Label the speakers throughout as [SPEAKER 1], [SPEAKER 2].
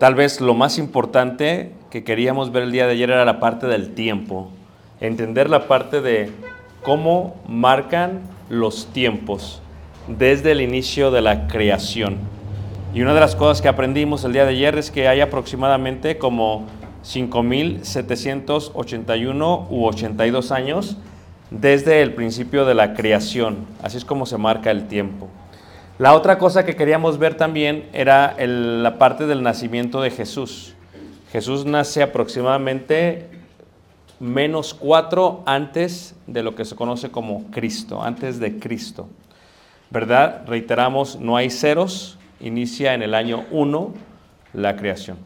[SPEAKER 1] Tal vez lo más importante que queríamos ver el día de ayer era la parte del tiempo, entender la parte de cómo marcan los tiempos desde el inicio de la creación. Y una de las cosas que aprendimos el día de ayer es que hay aproximadamente como 5.781 u 82 años desde el principio de la creación. Así es como se marca el tiempo. La otra cosa que queríamos ver también era la parte del nacimiento de Jesús. Jesús nace aproximadamente menos cuatro antes de lo que se conoce como Cristo, antes de Cristo. ¿Verdad? Reiteramos, no hay ceros, inicia en el año 1 la creación.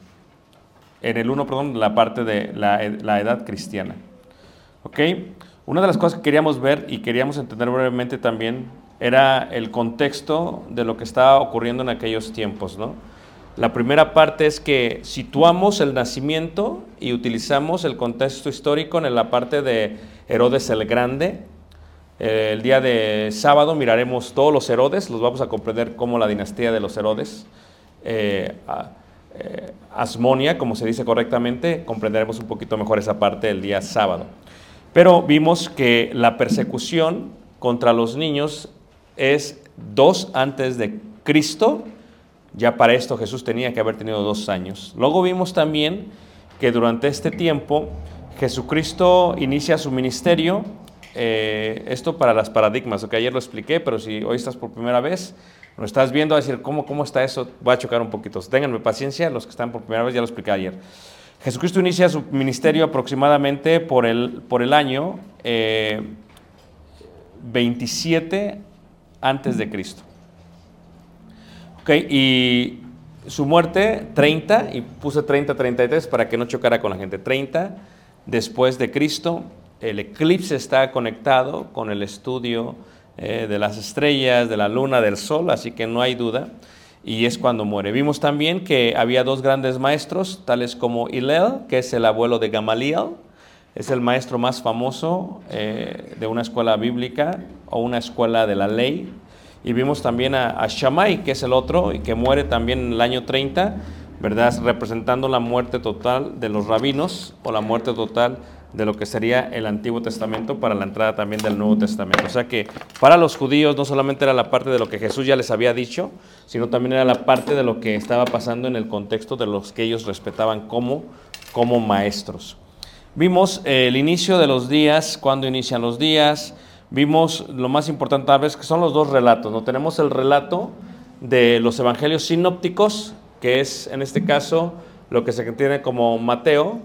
[SPEAKER 1] En el 1, perdón, la parte de la, la edad cristiana. ¿Ok? Una de las cosas que queríamos ver y queríamos entender brevemente también era el contexto de lo que estaba ocurriendo en aquellos tiempos, ¿no? La primera parte es que situamos el nacimiento y utilizamos el contexto histórico en la parte de Herodes el Grande. Eh, el día de sábado miraremos todos los Herodes, los vamos a comprender como la dinastía de los Herodes. Eh, eh, Asmonia, como se dice correctamente, comprenderemos un poquito mejor esa parte el día sábado. Pero vimos que la persecución contra los niños es dos antes de Cristo. Ya para esto Jesús tenía que haber tenido dos años. Luego vimos también que durante este tiempo Jesucristo inicia su ministerio. eh, esto para las paradigmas, que ayer lo expliqué, pero si hoy estás por primera vez, lo estás viendo, a decir, ¿cómo, ¿cómo está eso? Voy a chocar un poquito. Ténganme paciencia, los que están por primera vez, ya lo expliqué ayer. Jesucristo inicia su ministerio aproximadamente por el, por el año eh, 27 antes de Cristo. Ok, y su muerte 30, y puse 30, 33 para que no chocara con la gente. 30 después de Cristo, el eclipse está conectado con el estudio eh, de las estrellas, de la luna, del sol, así que no hay duda. Y es cuando muere. Vimos también que había dos grandes maestros, tales como Hillel, que es el abuelo de Gamaliel, es el maestro más famoso eh, de una escuela bíblica o una escuela de la ley. Y vimos también a, a Shammai, que es el otro, y que muere también en el año 30, ¿verdad? Representando la muerte total de los rabinos o la muerte total de lo que sería el Antiguo Testamento para la entrada también del Nuevo Testamento. O sea que para los judíos no solamente era la parte de lo que Jesús ya les había dicho, sino también era la parte de lo que estaba pasando en el contexto de los que ellos respetaban como, como maestros. Vimos eh, el inicio de los días, cuándo inician los días, vimos lo más importante tal vez que son los dos relatos. ¿no? Tenemos el relato de los evangelios sinópticos, que es en este caso lo que se entiende como Mateo,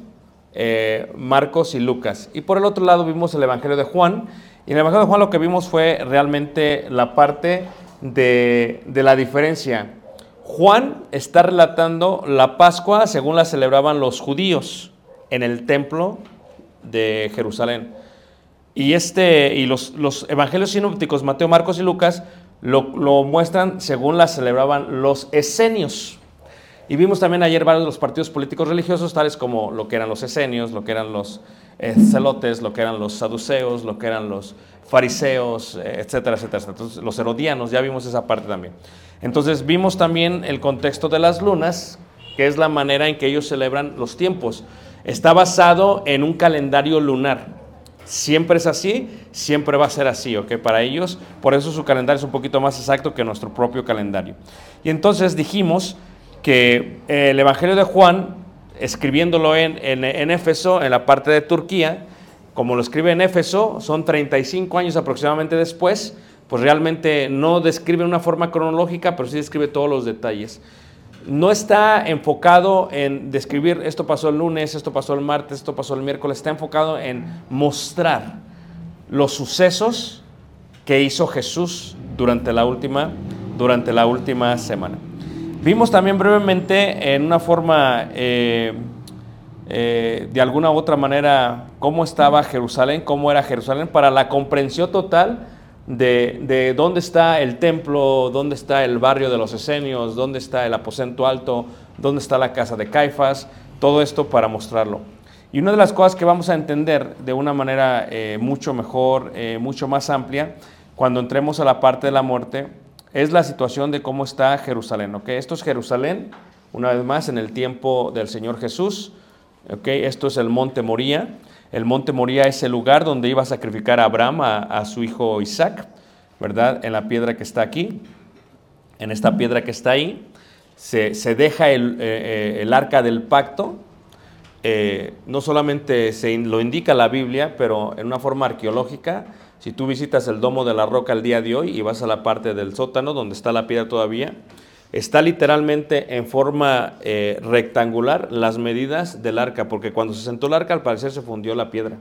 [SPEAKER 1] eh, Marcos y Lucas. Y por el otro lado vimos el Evangelio de Juan. Y en el Evangelio de Juan lo que vimos fue realmente la parte de, de la diferencia. Juan está relatando la Pascua según la celebraban los judíos en el templo de Jerusalén. Y, este, y los, los evangelios sinópticos, Mateo, Marcos y Lucas, lo, lo muestran según la celebraban los esenios. Y vimos también ayer varios de los partidos políticos religiosos, tales como lo que eran los esenios, lo que eran los eh, celotes, lo que eran los saduceos, lo que eran los fariseos, eh, etcétera, etcétera. Entonces, los herodianos, ya vimos esa parte también. Entonces, vimos también el contexto de las lunas, que es la manera en que ellos celebran los tiempos. Está basado en un calendario lunar. Siempre es así, siempre va a ser así, ¿ok? Para ellos, por eso su calendario es un poquito más exacto que nuestro propio calendario. Y entonces dijimos que el Evangelio de Juan, escribiéndolo en, en, en Éfeso, en la parte de Turquía, como lo escribe en Éfeso, son 35 años aproximadamente después, pues realmente no describe una forma cronológica, pero sí describe todos los detalles. No está enfocado en describir esto pasó el lunes, esto pasó el martes, esto pasó el miércoles, está enfocado en mostrar los sucesos que hizo Jesús durante la última, durante la última semana. Vimos también brevemente en una forma, eh, eh, de alguna u otra manera, cómo estaba Jerusalén, cómo era Jerusalén, para la comprensión total de, de, dónde está el templo, dónde está el barrio de los esenios, dónde está el aposento alto, dónde está la casa de Caifás, todo esto para mostrarlo. Y una de las cosas que vamos a entender de una manera eh, mucho mejor, eh, mucho más amplia, cuando entremos a la parte de la muerte, es la situación de cómo está Jerusalén. ¿okay? Esto es Jerusalén, una vez más, en el tiempo del Señor Jesús. ¿okay? Esto es el monte Moría. El monte Moría es el lugar donde iba a sacrificar a Abraham, a, su hijo Isaac, ¿verdad? En la piedra que está aquí, en esta piedra que está ahí, se, se deja el, eh, el, arca del pacto. Eh, no solamente se lo indica la Biblia, pero en una forma arqueológica, si tú visitas el Domo de la Roca el día de hoy y vas a la parte del sótano donde está la piedra todavía, está literalmente en forma eh, rectangular las medidas del arca, porque cuando se sentó el arca al parecer se fundió la piedra.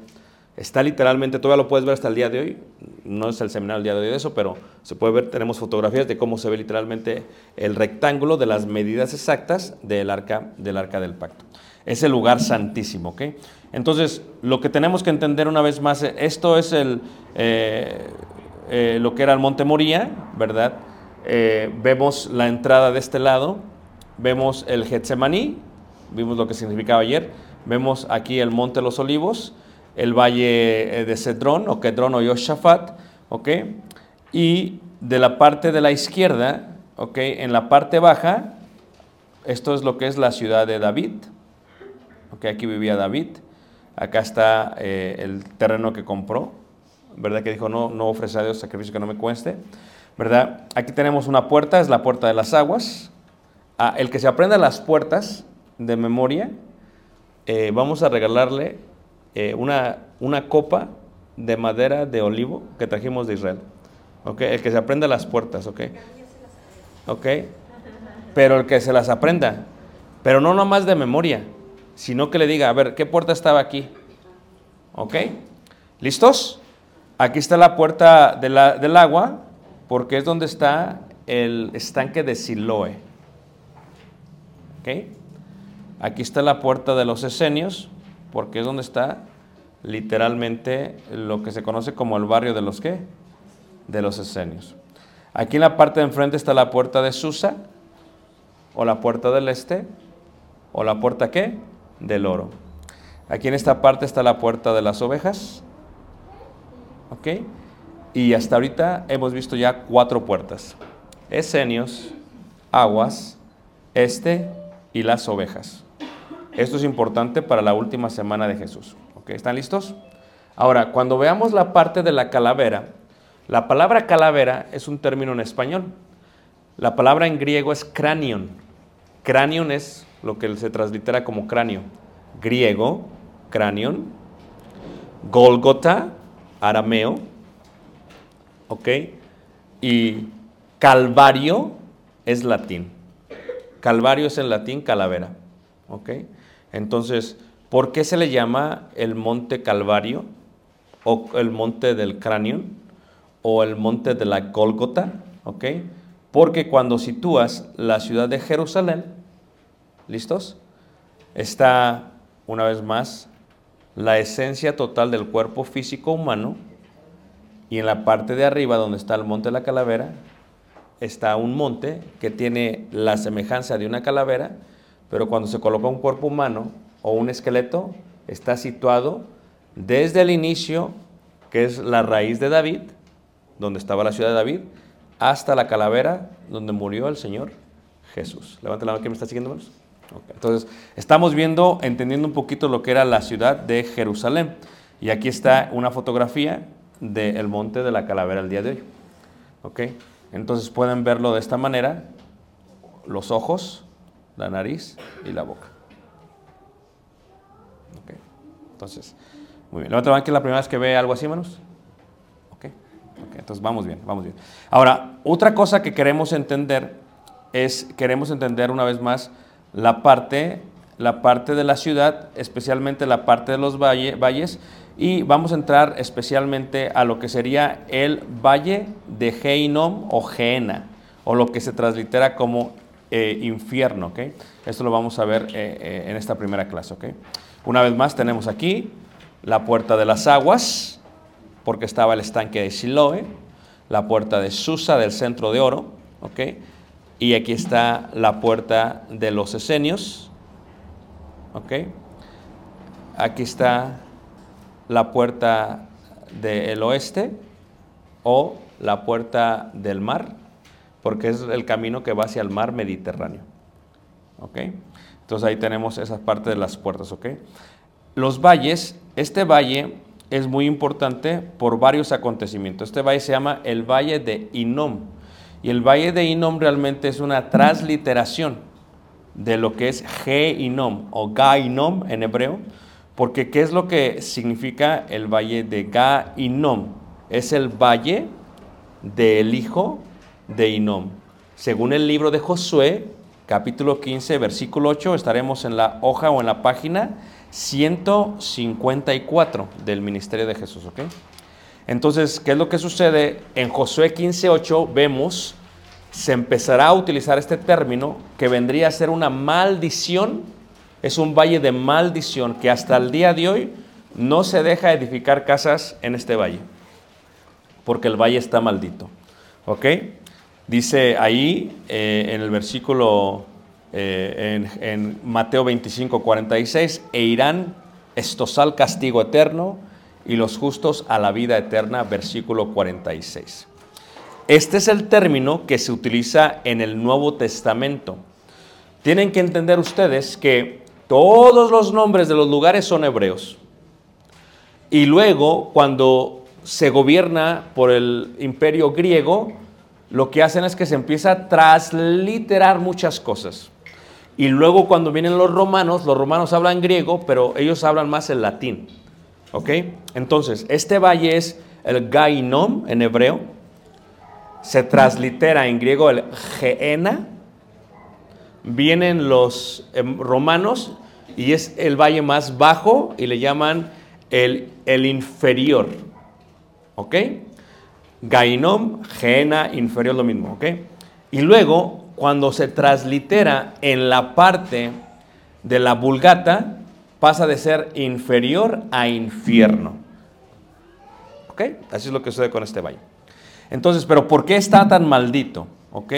[SPEAKER 1] Está literalmente, todavía lo puedes ver hasta el día de hoy, no es el seminario el día de hoy de eso, pero se puede ver, tenemos fotografías de cómo se ve literalmente el rectángulo de las medidas exactas del arca del, arca del pacto. Es el lugar santísimo, ¿ok? Entonces, lo que tenemos que entender una vez más, esto es el, eh, eh, lo que era el Monte Moría, ¿verdad? Eh, vemos la entrada de este lado, vemos el Getsemaní, vimos lo que significaba ayer, vemos aquí el Monte los Olivos, el Valle de Cedrón o Kedrón o Yoshafat, ¿ok? Y de la parte de la izquierda, ¿ok? En la parte baja, esto es lo que es la ciudad de David, ¿ok? Aquí vivía David, acá está eh, el terreno que compró, ¿verdad? Que dijo, no, no ofrece a Dios sacrificio que no me cueste. ¿Verdad? Aquí tenemos una puerta, es la puerta de las aguas. El que se aprenda las puertas de memoria, eh, vamos a regalarle eh, una, una, copa de madera de olivo que trajimos de Israel. ¿Ok? El que se aprenda las puertas, ¿ok? ¿Ok? Pero el que se las aprenda, pero no nomás de memoria, sino que le diga, a ver, ¿qué puerta estaba aquí? ¿Ok? ¿Listos? Aquí está la puerta del agua, porque es donde está el estanque de. ¿Okay? Aquí está la puerta de los esenios, porque es donde está literalmente lo que se conoce como el barrio de los qué? De los esenios. Aquí en la parte de enfrente está la puerta de Susa, o la puerta del este, o la puerta qué? Del oro. Aquí en esta parte está la puerta de las ovejas. Y hasta ahorita hemos visto ya cuatro puertas. Esenios, aguas, este y las ovejas. Esto es importante para la última semana de Jesús. ¿Están listos? Ahora, cuando veamos la parte de la calavera, la palabra calavera es un término en español. La palabra en griego es cranion. Cranion es lo que se translitera como cráneo. Griego, cranion. Golgota, arameo. ¿Ok? Y Calvario es latín. Calvario es en latín calavera. ¿Ok? Entonces, ¿por qué se le llama el monte Calvario? O el monte del cráneo? O el monte de la Gólgota. ¿Ok? Porque cuando sitúas la ciudad de Jerusalén, ¿listos? Está, una vez más, la esencia total del cuerpo físico humano. Y en la parte de arriba, donde está el monte de la calavera, está un monte que tiene la semejanza de una calavera, pero cuando se coloca un cuerpo humano o un esqueleto, está situado desde el inicio, que es la raíz de David, donde estaba la ciudad de David, hasta la calavera donde murió el Señor Jesús. Levante la mano que me está siguiendo, hermanos. Ok, Entonces, estamos viendo, entendiendo un poquito lo que era la ciudad de Jerusalén. Y aquí está una fotografía del monte de la calavera el día de hoy. ¿Ok? Entonces pueden verlo de esta manera, los ojos, la nariz y la boca. Ok. Entonces, muy bien. Levanta la que es la primera vez que ve algo así, hermanos. Ok. Ok, Entonces vamos bien, vamos bien. Ahora, otra cosa que queremos entender es, queremos entender una vez más la parte, la parte de la ciudad, especialmente la parte de los valle- valles, y vamos a entrar especialmente a lo que sería el valle de Geinom o Geena, o lo que se translitera como eh, infierno. ¿ok? Esto lo vamos a ver eh, eh, en esta primera clase. ¿ok? Una vez más tenemos aquí la puerta de las aguas, porque estaba el estanque de Siloe, la puerta de Susa del centro de oro, ¿ok? Y aquí está la puerta de los esenios, ¿ok? Aquí está la puerta del oeste o la puerta del mar, porque es el camino que va hacia el mar Mediterráneo, ¿ok? Entonces ahí tenemos esa parte de las puertas, ¿ok? Los valles, este valle es muy importante por varios acontecimientos. Este valle se llama el Valle de Inom. Y el Valle de Inom realmente es una transliteración de lo que es Ge-Inom o Ga-Inom en hebreo. Porque ¿qué es lo que significa el Valle de Ga-Inom? Es el valle del hijo de Inom. Según el libro de Josué, capítulo 15, versículo 8, estaremos en la hoja o en la página 154 del ministerio de Jesús. Entonces, ¿qué es lo que sucede? En Josué 15:8 vemos, se empezará a utilizar este término que vendría a ser una maldición, es un valle de maldición que hasta el día de hoy no se deja edificar casas en este valle, porque el valle está maldito, ¿ok? Dice ahí eh, en el versículo eh, en, en Mateo 25, 46, e irán estosal castigo eterno y los justos a la vida eterna, versículo 46. Este es el término que se utiliza en el Nuevo Testamento. Tienen que entender ustedes que todos los nombres de los lugares son hebreos. Y luego, cuando se gobierna por el imperio griego, lo que hacen es que se empieza a transliterar muchas cosas. Y luego cuando vienen los romanos, los romanos hablan griego, pero ellos hablan más el latín. ¿Ok? Entonces, este valle es el Gainom en hebreo. Se translitera en griego el Geena. Vienen los eh, romanos y es el valle más bajo y le llaman el, el inferior. ¿Ok? Gainom, Geena, inferior, lo mismo. ¿Ok? Y luego, cuando se translitera en la parte de la vulgata, pasa de ser inferior a infierno. ¿Ok? Así es lo que sucede con este valle. Entonces, ¿pero por qué está tan maldito? ¿Ok?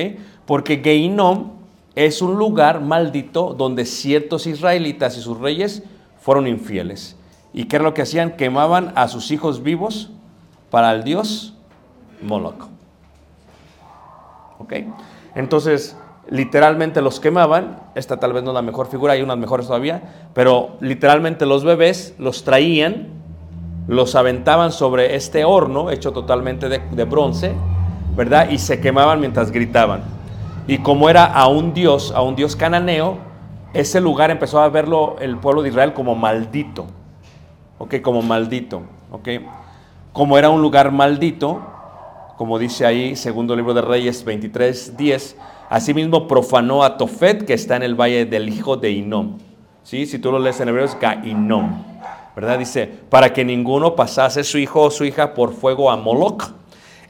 [SPEAKER 1] Porque Geinom es un lugar maldito donde ciertos israelitas y sus reyes fueron infieles. ¿Y qué era lo que hacían? Quemaban a sus hijos vivos para el dios Moloch. ¿Ok? Entonces, literalmente los quemaban. Esta tal vez no es la mejor figura, hay unas mejores todavía. Pero literalmente los bebés los traían, los aventaban sobre este horno hecho totalmente de, de bronce, ¿verdad? Y se quemaban mientras gritaban. Y como era a un dios, a un dios cananeo, ese lugar empezó a verlo el pueblo de Israel como maldito. ¿Ok? Como maldito. ¿Ok? Como era un lugar maldito, como dice ahí, segundo libro de Reyes 23, 10, Asimismo profanó a Tofet, que está en el valle del hijo de Inom. ¿Sí? Si tú lo lees en hebreo es Inom. ¿Verdad? Dice, para que ninguno pasase su hijo o su hija por fuego a Moloch.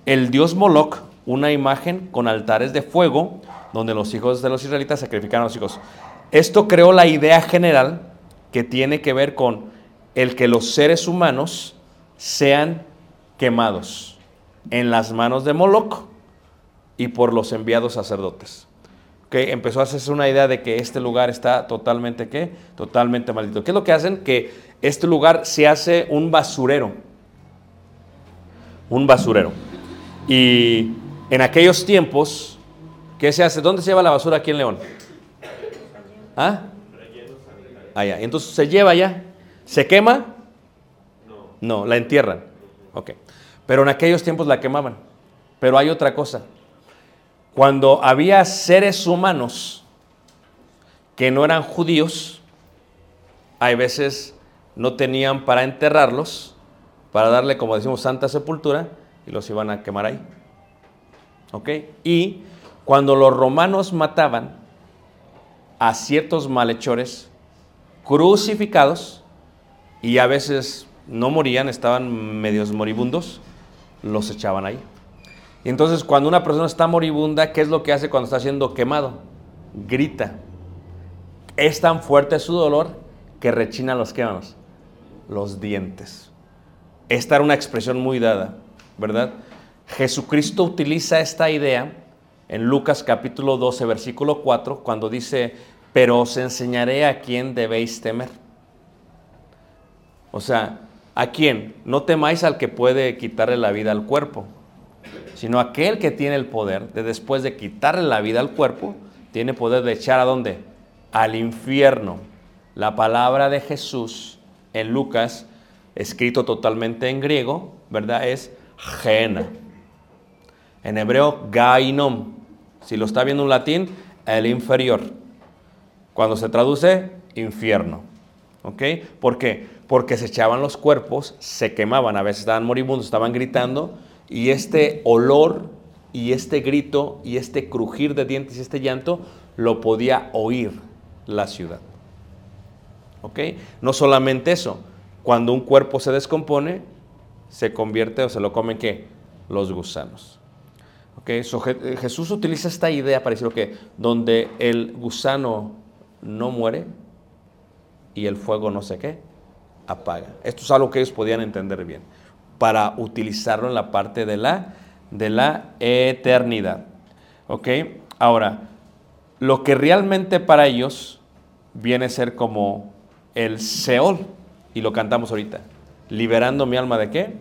[SPEAKER 1] El dios Moloch, una imagen con altares de fuego, donde los hijos de los israelitas sacrificaron a los hijos. Esto creó la idea general que tiene que ver con el que los seres humanos sean quemados en las manos de Moloch y por los enviados sacerdotes. Que empezó a hacerse una idea de que este lugar está totalmente ¿qué? Totalmente maldito. ¿Qué es lo que hacen? Que este lugar se hace un basurero. Un basurero. Y en aquellos tiempos, ¿qué se hace? ¿Dónde se lleva la basura aquí en León? ¿Ah? Allá. Entonces se lleva allá. ¿Se quema? No, la entierran. Ok. Pero en aquellos tiempos la quemaban. Pero hay otra cosa. Cuando había seres humanos que no eran judíos, hay veces no tenían para enterrarlos, para darle, como decimos, santa sepultura, y los iban a quemar ahí. ¿Ok? Y cuando los romanos mataban a ciertos malhechores crucificados, y a veces no morían, estaban medios moribundos, los echaban ahí. Y entonces cuando una persona está moribunda, ¿qué es lo que hace cuando está siendo quemado? Grita. Es tan fuerte su dolor que rechina los quemados, los dientes. Esta era una expresión muy dada, ¿verdad? Jesucristo utiliza esta idea en Lucas capítulo 12, versículo 4, cuando dice, pero os enseñaré a quién debéis temer. O sea, ¿a quién? No temáis al que puede quitarle la vida al cuerpo, sino aquel que tiene el poder de después de quitarle la vida al cuerpo, tiene poder de echar a dónde? Al infierno. La palabra de Jesús en Lucas, escrito totalmente en griego, ¿verdad? Es gena. En hebreo, gainom. Si lo está viendo en latín, el inferior. Cuando se traduce, infierno. ¿Ok? ¿Por qué? Porque se echaban los cuerpos, se quemaban, a veces estaban moribundos, estaban gritando, y este olor y este grito y este crujir de dientes y este llanto lo podía oír la ciudad. ¿Ok? No solamente eso, cuando un cuerpo se descompone, se convierte o se lo comen qué? Los gusanos. ¿Ok? So, Je- Jesús utiliza esta idea para decir que donde el gusano no muere y el fuego no sé qué, apaga. Esto es algo que ellos podían entender bien para utilizarlo en la parte de la, de la eternidad. ¿Ok? Ahora, lo que realmente para ellos viene a ser como el Seol, y lo cantamos ahorita, liberando mi alma de qué?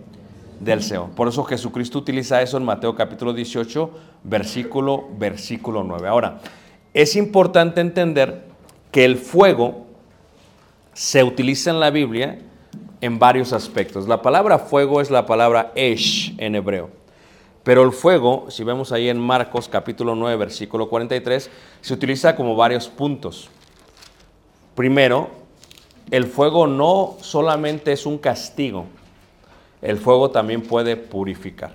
[SPEAKER 1] Del Seol. Por eso Jesucristo utiliza eso en Mateo capítulo 18, versículo, versículo 9. Ahora, es importante entender que el fuego se utiliza en la Biblia en varios aspectos. La palabra fuego es la palabra esh en hebreo. Pero el fuego, si vemos ahí en Marcos capítulo 9, versículo 43, se utiliza como varios puntos. Primero, el fuego no solamente es un castigo, el fuego también puede purificar.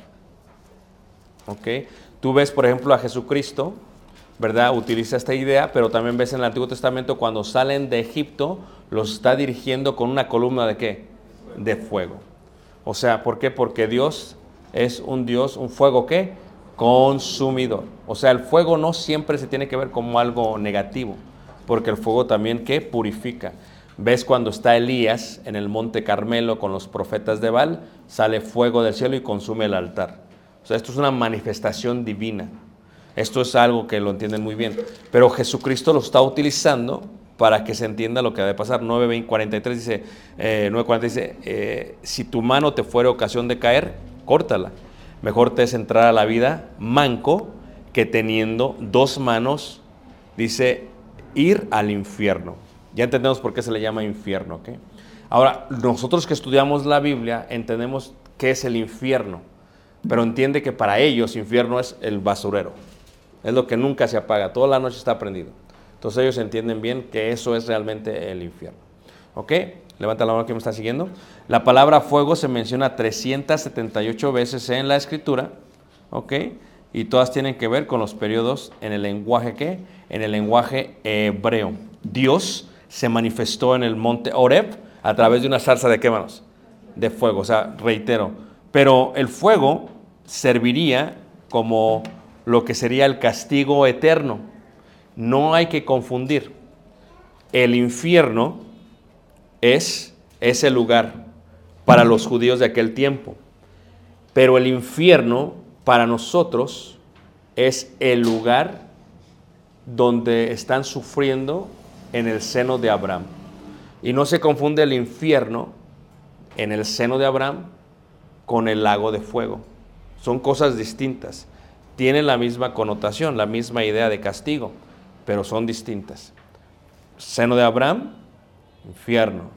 [SPEAKER 1] ¿Ok? Tú ves, por ejemplo, a Jesucristo, ¿verdad? Utiliza esta idea, pero también ves en el Antiguo Testamento cuando salen de Egipto, los está dirigiendo con una columna de qué? De fuego. O sea, ¿por qué? Porque Dios es un Dios, un fuego qué? Consumidor. O sea, el fuego no siempre se tiene que ver como algo negativo, porque el fuego también qué? Purifica. ¿Ves cuando está Elías en el monte Carmelo con los profetas de Baal? Sale fuego del cielo y consume el altar. O sea, esto es una manifestación divina. Esto es algo que lo entienden muy bien. Pero Jesucristo lo está utilizando para que se entienda lo que debe pasar. 9.43 dice, eh, 9.40 dice, eh, si tu mano te fuera ocasión de caer, córtala. Mejor te es entrar a la vida manco que teniendo dos manos, dice, ir al infierno. Ya entendemos por qué se le llama infierno. Ahora, nosotros que estudiamos la Biblia entendemos qué es el infierno, pero entiende que para ellos infierno es el basurero. Es lo que nunca se apaga, toda la noche está prendido. Entonces ellos entienden bien que eso es realmente el infierno. ¿Ok? Levanta la mano que me está siguiendo. La palabra fuego se menciona 378 veces en la escritura. ¿Ok? y todas tienen que ver con los periodos en el lenguaje qué? En el lenguaje hebreo. Dios se manifestó en el monte Oreb a través de una zarza de qué manos? De fuego, o sea, reitero. Pero el fuego serviría como lo que sería el castigo eterno. No hay que confundir. El infierno es ese lugar para los judíos de aquel tiempo. Pero el infierno para nosotros es el lugar donde están sufriendo en el seno de Abraham. Y no se confunde el infierno en el seno de Abraham con el lago de fuego. Son cosas distintas. Tienen la misma connotación, la misma idea de castigo, pero son distintas. Seno de Abraham, infierno.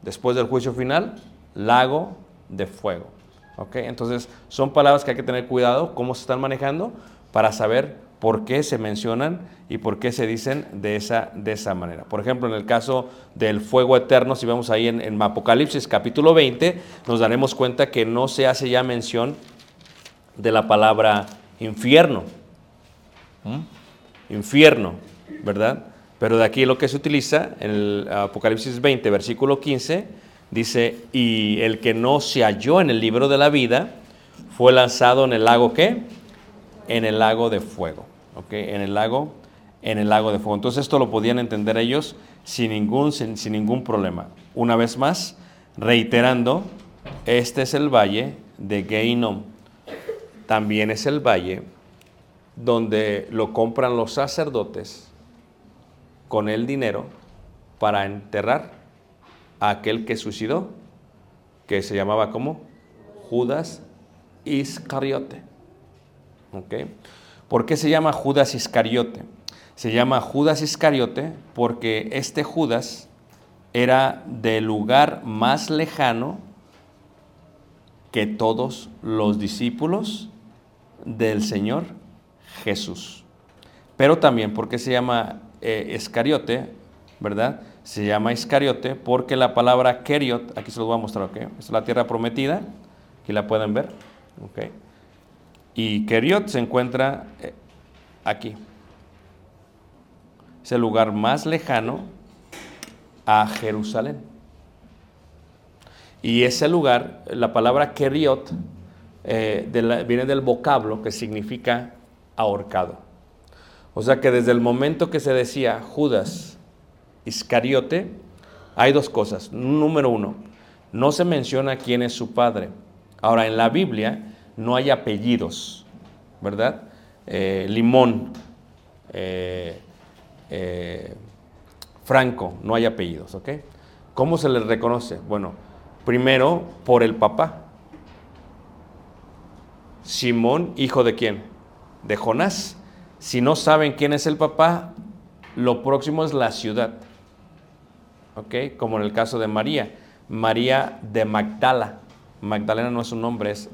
[SPEAKER 1] Después del juicio final, lago de fuego. ¿Ok? Entonces, son palabras que hay que tener cuidado cómo se están manejando para saber por qué se mencionan y por qué se dicen de esa, de esa manera. Por ejemplo, en el caso del fuego eterno, si vemos ahí en, en Apocalipsis capítulo 20, nos daremos cuenta que no se hace ya mención de la palabra infierno. ¿Mm? Infierno, ¿verdad? Pero de aquí lo que se utiliza, en el Apocalipsis 20, versículo 15, dice, y el que no se halló en el libro de la vida, fue lanzado en el lago ¿qué? En el lago de fuego. ¿Ok? En el lago, en el lago de fuego. Entonces esto lo podían entender ellos sin ningún, sin, sin ningún problema. Una vez más, reiterando, este es el valle de Geinom. También es el valle donde lo compran los sacerdotes con el dinero para enterrar a aquel que suicidó, que se llamaba como Judas Iscariote. ¿Ok? ¿Por qué se llama Judas Iscariote? Se llama Judas Iscariote porque este Judas era del lugar más lejano que todos los discípulos del Señor Jesús. Pero también porque se llama eh, Iscariote, ¿verdad? Se llama Iscariote porque la palabra Keriot, aquí se los voy a mostrar, ¿ok? Es la tierra prometida, aquí la pueden ver, ¿ok? Y Keriot se encuentra eh, aquí. Es el lugar más lejano a Jerusalén. Y ese lugar, la palabra Keriot, eh, viene del vocablo que significa ahorcado. O sea que desde el momento que se decía Judas Iscariote, hay dos cosas. Número uno, no se menciona quién es su padre. Ahora, en la Biblia no hay apellidos, ¿verdad? Eh, Limón, eh, eh, Franco, no hay apellidos, ¿ok? ¿Cómo se les reconoce? Bueno, primero por el papá. Simón, hijo de quién? De Jonás. Si no saben quién es el papá, lo próximo es la ciudad. ¿Ok? Como en el caso de María. María de Magdala. Magdalena no es un nombre, es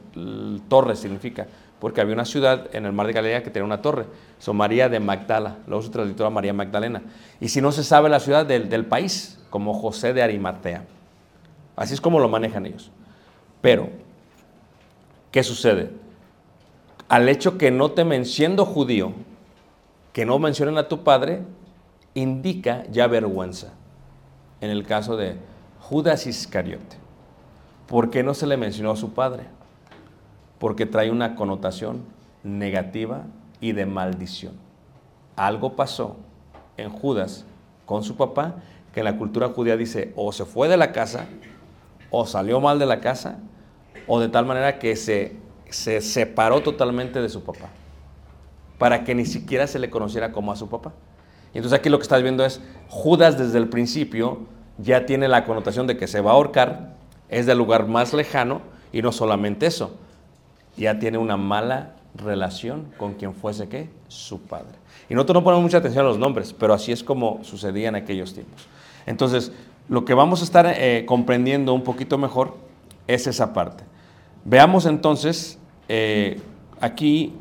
[SPEAKER 1] torre significa. Porque había una ciudad en el mar de Galilea que tenía una torre. Son María de Magdala. Luego se tradujo a María Magdalena. Y si no se sabe la ciudad del, del país, como José de Arimatea. Así es como lo manejan ellos. Pero, ¿qué sucede? Al hecho que no te men- siendo judío, que no mencionen a tu padre, indica ya vergüenza. En el caso de Judas Iscariote. ¿Por qué no se le mencionó a su padre? Porque trae una connotación negativa y de maldición. Algo pasó en Judas con su papá que en la cultura judía dice o se fue de la casa o salió mal de la casa o de tal manera que se, se separó totalmente de su papá para que ni siquiera se le conociera como a su papá. Y entonces aquí lo que estás viendo es Judas desde el principio ya tiene la connotación de que se va a ahorcar, es del lugar más lejano y no solamente eso, ya tiene una mala relación con quien fuese que su padre. Y nosotros no ponemos mucha atención a los nombres, pero así es como sucedía en aquellos tiempos. Entonces, lo que vamos a estar eh, comprendiendo un poquito mejor es esa parte. Veamos entonces eh, aquí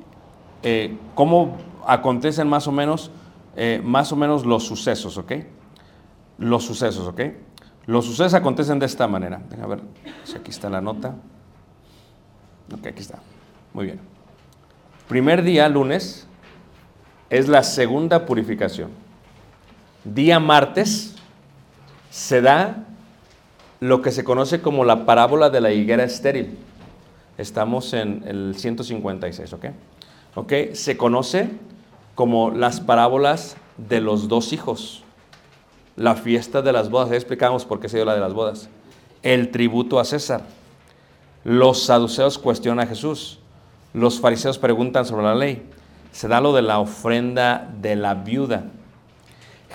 [SPEAKER 1] eh, cómo acontecen más o menos, más o menos los sucesos, ¿ok? Los sucesos, ¿ok? Los sucesos acontecen de esta manera. Deja ver si aquí está la nota. Ok, aquí está. Muy bien. Primer día, lunes, es la segunda purificación. Día martes se da lo que se conoce como la parábola de la higuera estéril. Estamos en el 156, ¿ok? ¿Ok? Se conoce como las parábolas de los dos hijos. La fiesta de las bodas, ya explicamos por qué se dio la de las bodas. El tributo a César. Los saduceos cuestionan a Jesús. Los fariseos preguntan sobre la ley. Se da lo de la ofrenda de la viuda.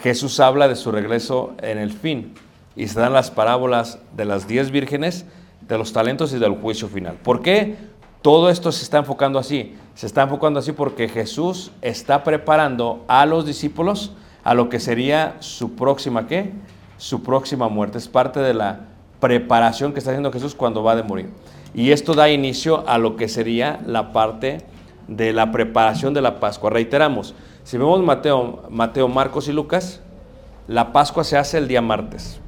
[SPEAKER 1] Jesús habla de su regreso en el fin y se dan las parábolas de las diez vírgenes, de los talentos y del juicio final. ¿Por qué todo esto se está enfocando así? Se está enfocando así porque Jesús está preparando a los discípulos a lo que sería su próxima, ¿qué? Su próxima muerte. Es parte de la preparación que está haciendo Jesús cuando va de morir. Y esto da inicio a lo que sería la parte de la preparación de la Pascua. Reiteramos, si vemos Mateo, Mateo, Marcos y Lucas, la Pascua se hace el día martes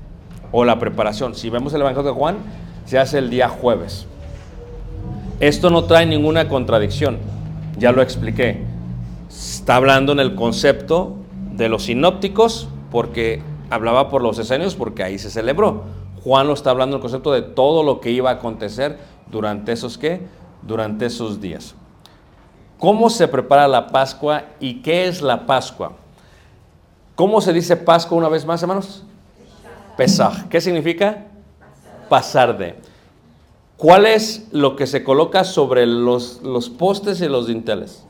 [SPEAKER 1] o la preparación. Si vemos el Evangelio de Juan, se hace el día jueves. Esto no trae ninguna contradicción, ya lo expliqué. Está hablando en el concepto de los sinópticos, porque hablaba por los esenios, porque ahí se celebró. Juan lo está hablando el concepto de todo lo que iba a acontecer durante esos qué? Durante esos días. ¿Cómo se prepara la Pascua y qué es la Pascua? ¿Cómo se dice Pascua una vez más, hermanos? Pesaj. ¿Qué significa? Pasar de. ¿Cuál es lo que se coloca sobre los, los postes y los dinteles?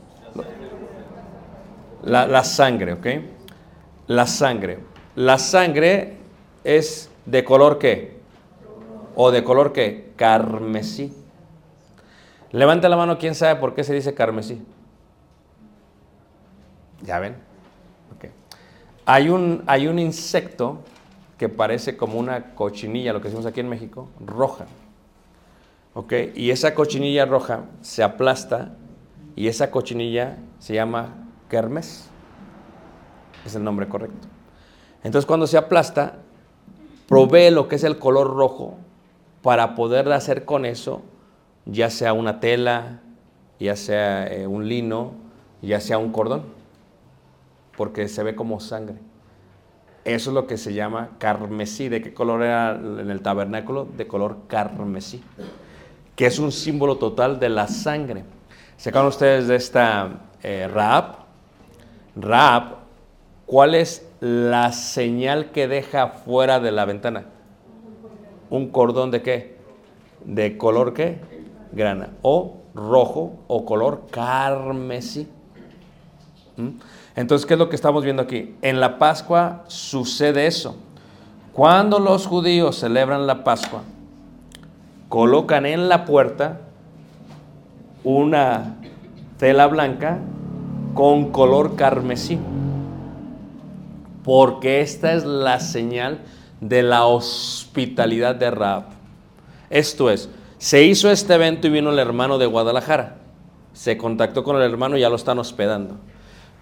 [SPEAKER 1] La, la sangre, ¿ok? La sangre. La sangre es de color qué? ¿O de color qué? Carmesí. Levanta la mano, ¿quién sabe por qué se dice carmesí? ¿Ya ven? Ok. Hay, un, hay un insecto que parece como una cochinilla, lo que decimos aquí en México, roja. ¿Ok? Y esa cochinilla roja se aplasta y esa cochinilla se llama kermes. Es el nombre correcto. Entonces cuando se aplasta, provee lo que es el color rojo para poder hacer con eso, ya sea una tela, ya sea eh, un lino, ya sea un cordón, porque se ve como sangre. Eso es lo que se llama carmesí. ¿De qué color era en el tabernáculo? De color carmesí, que es un símbolo total de la sangre. ¿Se acuerdan ustedes de esta eh, Raab? Raab, ¿cuál es la señal que deja fuera de la ventana? ¿Un cordón de qué? ¿De color qué? Grana. O rojo o color carmesí. ¿Mm? Entonces, ¿qué es lo que estamos viendo aquí? En la Pascua sucede eso. Cuando los judíos celebran la Pascua, colocan en la puerta una tela blanca con color carmesí, porque esta es la señal de la hospitalidad de Raab. Esto es, se hizo este evento y vino el hermano de Guadalajara. Se contactó con el hermano y ya lo están hospedando.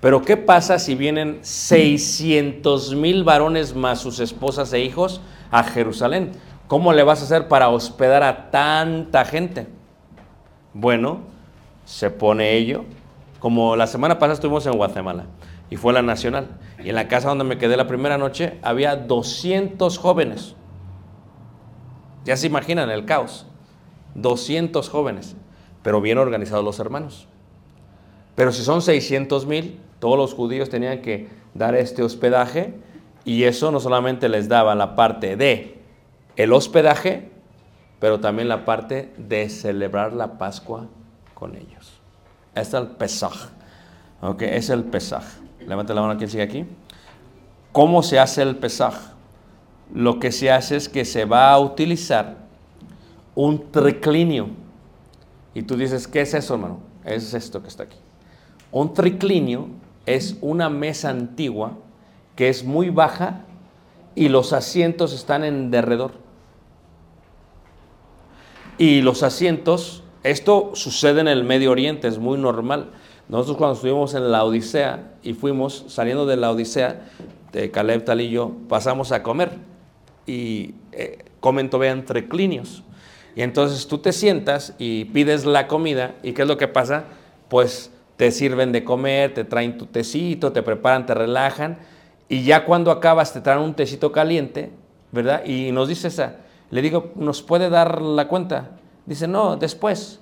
[SPEAKER 1] Pero ¿qué pasa si vienen 600 mil varones más sus esposas e hijos a Jerusalén? ¿Cómo le vas a hacer para hospedar a tanta gente? Bueno, se pone ello. Como la semana pasada estuvimos en Guatemala y fue la nacional. Y en la casa donde me quedé la primera noche había 200 jóvenes. Ya se imaginan el caos. 200 jóvenes, pero bien organizados los hermanos. Pero si son 600 mil, todos los judíos tenían que dar este hospedaje y eso no solamente les daba la parte de el hospedaje, pero también la parte de celebrar la Pascua con ellos. Es el Pesaj. Ok, es el Pesaj. Levante la mano quien sigue aquí. ¿Cómo se hace el Pesaj? Lo que se hace es que se va a utilizar un triclinio. Y tú dices, ¿qué es eso, hermano? Es esto que está aquí. Un triclinio es una mesa antigua que es muy baja y los asientos están en derredor. Y los asientos, esto sucede en el Medio Oriente, es muy normal. Nosotros cuando estuvimos en la Odisea y fuimos saliendo de la Odisea, de Caleb, Tal y yo, pasamos a comer. Y eh, comen todavía en triclinios. Y entonces tú te sientas y pides la comida y ¿qué es lo que pasa? Pues te sirven de comer, te traen tu tecito, te preparan, te relajan, y ya cuando acabas te traen un tecito caliente, ¿verdad? Y nos dice esa, le digo, ¿nos puede dar la cuenta? Dice, no, después,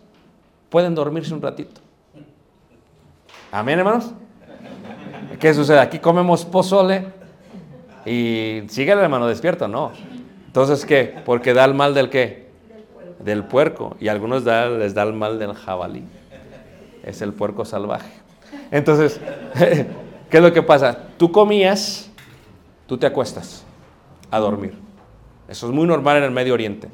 [SPEAKER 1] pueden dormirse un ratito. Amén, hermanos. ¿Qué sucede? Aquí comemos pozole y sigue el hermano despierto, no. Entonces, ¿qué? Porque da el mal del qué? Del puerco. Y a algunos da- les da el mal del jabalí. Es el puerco salvaje. Entonces, ¿qué es lo que pasa? Tú comías, tú te acuestas a dormir. Eso es muy normal en el Medio Oriente.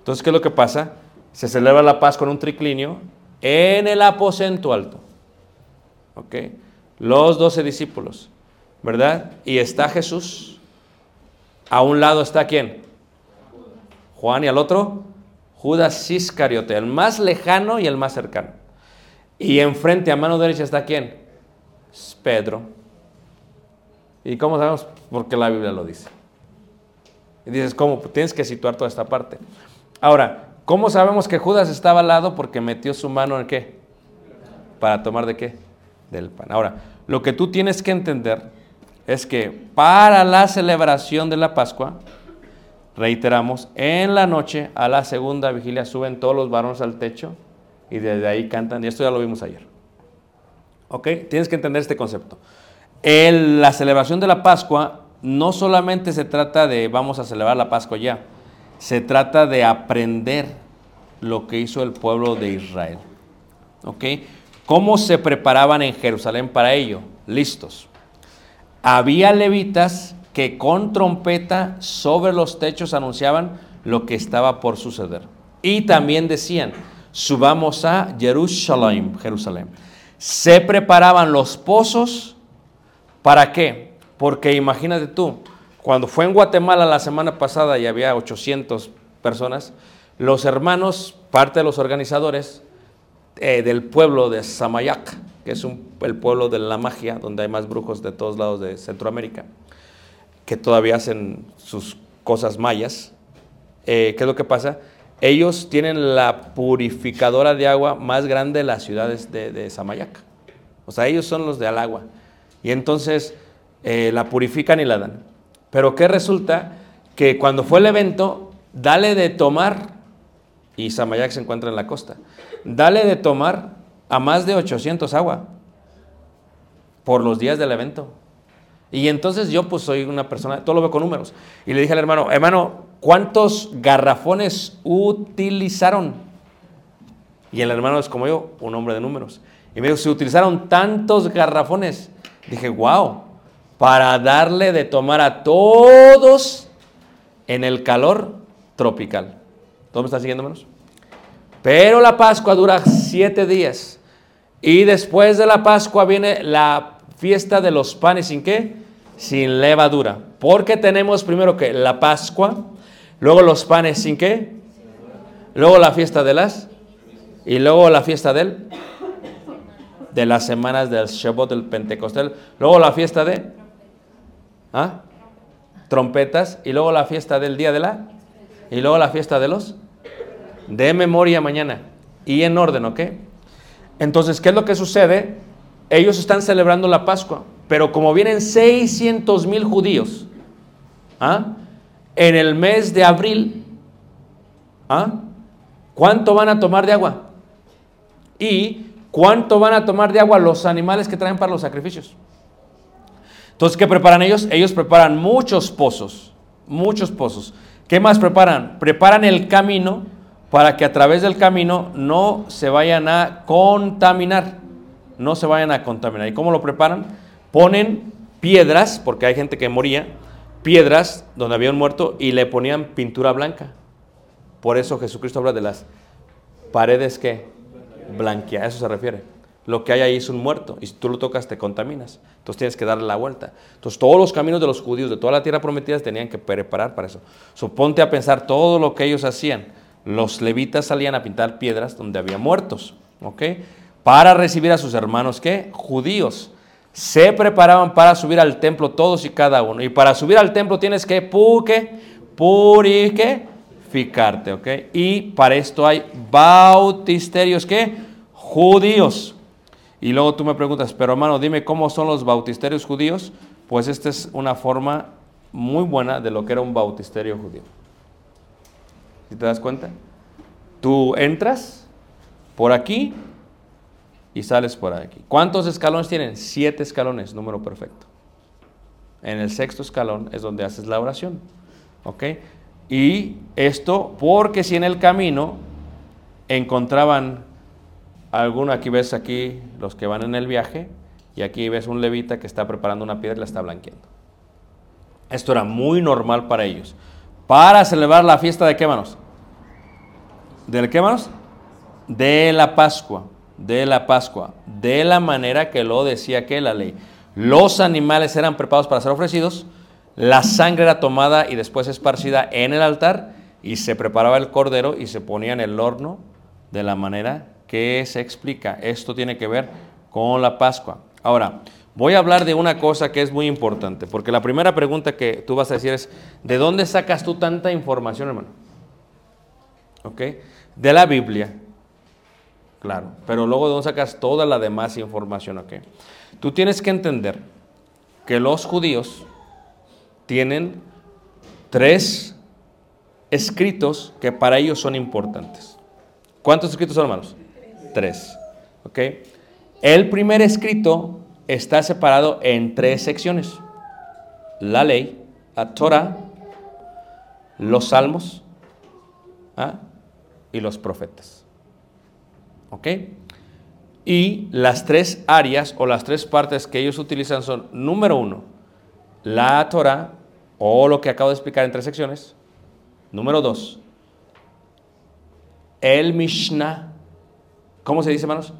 [SPEAKER 1] Entonces, ¿qué es lo que pasa? Se celebra la paz con un triclinio en el aposento alto. ¿Ok? Los doce discípulos, ¿verdad? Y está Jesús. A un lado está quién? Juan y al otro, Judas Iscariote, el más lejano y el más cercano. Y enfrente a mano derecha está quién? Pedro. ¿Y cómo sabemos? Porque la Biblia lo dice. Y dices, ¿cómo? Tienes que situar toda esta parte. Ahora, ¿cómo sabemos que Judas estaba al lado? Porque metió su mano en qué? Para tomar de qué? Del pan. Ahora, lo que tú tienes que entender es que para la celebración de la Pascua, reiteramos, en la noche a la segunda vigilia suben todos los varones al techo y desde ahí cantan, y esto ya lo vimos ayer. ¿Ok? Tienes que entender este concepto. La celebración de la Pascua no solamente se trata de vamos a celebrar la Pascua ya, se trata de aprender lo que hizo el pueblo de Israel. ¿Ok? ¿Cómo se preparaban en Jerusalén para ello? Listos. Había levitas que con trompeta sobre los techos anunciaban lo que estaba por suceder. Y también decían, subamos a Jerusalén, Jerusalén. Se preparaban los pozos, ¿para qué? Porque imagínate tú, cuando fue en Guatemala la semana pasada y había 800 personas, los hermanos, parte de los organizadores, eh, del pueblo de Samayac, que es el pueblo de la magia, donde hay más brujos de todos lados de Centroamérica, que todavía hacen sus cosas mayas. Eh, ¿Qué es lo que pasa? Ellos tienen la purificadora de agua más grande de las ciudades de, de Samayac. O sea, ellos son los de al agua. Y entonces eh, la purifican y la dan. Pero ¿qué resulta? Que cuando fue el evento, dale de tomar y Samayac se encuentra en la costa. Dale de tomar a más de 800 agua por los días del evento. Y entonces yo pues soy una persona, todo lo veo con números. Y le dije al hermano, hermano, ¿cuántos garrafones utilizaron? Y el hermano es como yo, un hombre de números. Y me dijo, se utilizaron tantos garrafones. Dije, wow, para darle de tomar a todos en el calor tropical. ¿Todos me están siguiendo menos? Pero la Pascua dura siete días. Y después de la Pascua viene la fiesta de los panes sin qué? Sin levadura. Porque tenemos primero que la Pascua, luego los panes sin qué? Luego la fiesta de las y luego la fiesta del de las semanas del Shabbat del Pentecostal, luego la fiesta de ¿ah? trompetas y luego la fiesta del día de la y luego la fiesta de los de memoria mañana y en orden, ¿ok? Entonces, ¿qué es lo que sucede? Ellos están celebrando la Pascua, pero como vienen 600 mil judíos, ¿ah? en el mes de abril, ¿ah? ¿cuánto van a tomar de agua? ¿Y cuánto van a tomar de agua los animales que traen para los sacrificios? Entonces, ¿qué preparan ellos? Ellos preparan muchos pozos, muchos pozos. ¿Qué más preparan? Preparan el camino para que a través del camino no se vayan a contaminar, no se vayan a contaminar. ¿Y cómo lo preparan? Ponen piedras, porque hay gente que moría, piedras donde había un muerto y le ponían pintura blanca. Por eso Jesucristo habla de las paredes que blanqueadas, a eso se refiere. Lo que hay ahí es un muerto y si tú lo tocas te contaminas. Entonces tienes que darle la vuelta. Entonces todos los caminos de los judíos de toda la tierra prometida tenían que preparar para eso. Suponte a pensar todo lo que ellos hacían. Los levitas salían a pintar piedras donde había muertos, ¿ok? Para recibir a sus hermanos, ¿qué? Judíos. Se preparaban para subir al templo todos y cada uno. Y para subir al templo tienes que puque, purificarte, ¿ok? Y para esto hay bautisterios, ¿qué? Judíos. Y luego tú me preguntas, pero hermano, dime cómo son los bautisterios judíos. Pues esta es una forma muy buena de lo que era un bautisterio judío. ¿Sí te das cuenta? Tú entras por aquí y sales por aquí. ¿Cuántos escalones tienen? Siete escalones, número perfecto. En el sexto escalón es donde haces la oración. ¿Ok? Y esto porque si en el camino encontraban alguno, aquí ves aquí los que van en el viaje, y aquí ves un levita que está preparando una piedra y la está blanqueando. Esto era muy normal para ellos. Para celebrar la fiesta de qué manos? ¿Del qué? De la Pascua, de la Pascua, de la manera que lo decía que la ley. Los animales eran preparados para ser ofrecidos, la sangre era tomada y después esparcida en el altar y se preparaba el cordero y se ponía en el horno de la manera que se explica. Esto tiene que ver con la Pascua. Ahora, voy a hablar de una cosa que es muy importante, porque la primera pregunta que tú vas a decir es, ¿de dónde sacas tú tanta información, hermano? ¿Ok? De la Biblia, claro, pero luego de dónde sacas toda la demás información, ¿ok? Tú tienes que entender que los judíos tienen tres escritos que para ellos son importantes. ¿Cuántos escritos hermanos? Tres. ¿Ok? El primer escrito está separado en tres secciones. La ley, la Torah, los salmos ¿ah? y los profetas. ¿Ok? Y las tres áreas o las tres partes que ellos utilizan son, número uno, la Torah o lo que acabo de explicar en tres secciones. Número dos, el Mishnah. ¿Cómo se dice, hermanos?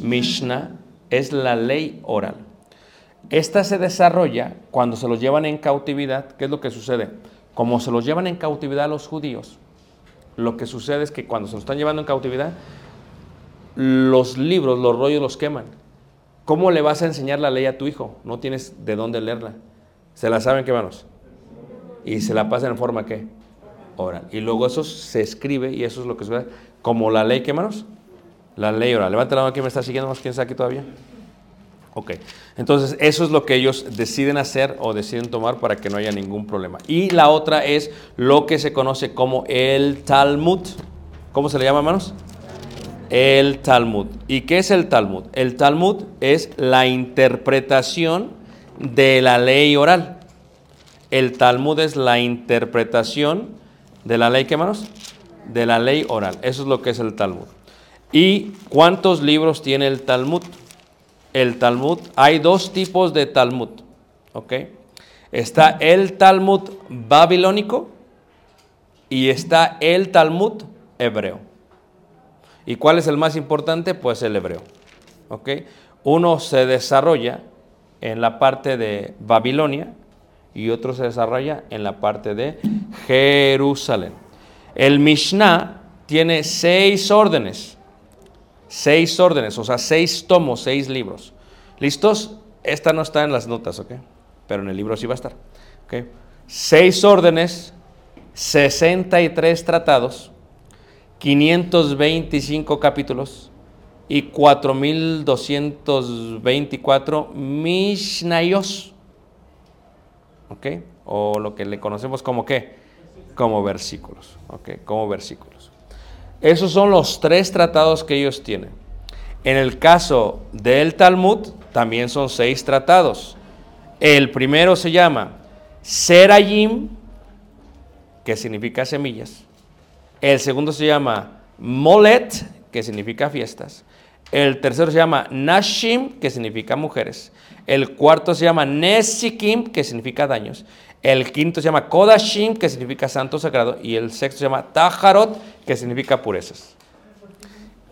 [SPEAKER 1] Mishnah es la ley oral. Esta se desarrolla cuando se los llevan en cautividad. ¿Qué es lo que sucede? Como se los llevan en cautividad a los judíos, lo que sucede es que cuando se los están llevando en cautividad, los libros, los rollos los queman. ¿Cómo le vas a enseñar la ley a tu hijo? No tienes de dónde leerla. ¿Se la saben qué manos? Y se la pasan en forma qué? Oral. Y luego eso se escribe y eso es lo que sucede. Como la ley, ¿qué manos? La ley oral. Levanta la mano aquí, me está siguiendo, ¿quién está aquí todavía? Ok, entonces eso es lo que ellos deciden hacer o deciden tomar para que no haya ningún problema. Y la otra es lo que se conoce como el Talmud. ¿Cómo se le llama, hermanos? El Talmud. ¿Y qué es el Talmud? El Talmud es la interpretación de la ley oral. El Talmud es la interpretación de la ley, ¿qué hermanos? De la ley oral. Eso es lo que es el Talmud. ¿Y cuántos libros tiene el Talmud? El Talmud, hay dos tipos de Talmud, ¿ok? Está el Talmud babilónico y está el Talmud hebreo. ¿Y cuál es el más importante? Pues el hebreo, ¿ok? Uno se desarrolla en la parte de Babilonia y otro se desarrolla en la parte de Jerusalén. El Mishnah tiene seis órdenes seis órdenes, o sea, seis tomos, seis libros. ¿Listos? Esta no está en las notas, ¿ok? Pero en el libro sí va a estar. ¿ok? Seis órdenes, 63 tratados, 525 capítulos y 4224 mishnayos. ¿Ok? O lo que le conocemos como qué? Como versículos. ¿Ok? Como versículos. Esos son los tres tratados que ellos tienen. En el caso del Talmud, también son seis tratados. El primero se llama Serayim, que significa semillas. El segundo se llama Molet, que significa fiestas. El tercero se llama Nashim, que significa mujeres. El cuarto se llama Nesikim, que significa daños. El quinto se llama Kodashim, que significa santo sagrado. Y el sexto se llama Taharot, que significa purezas.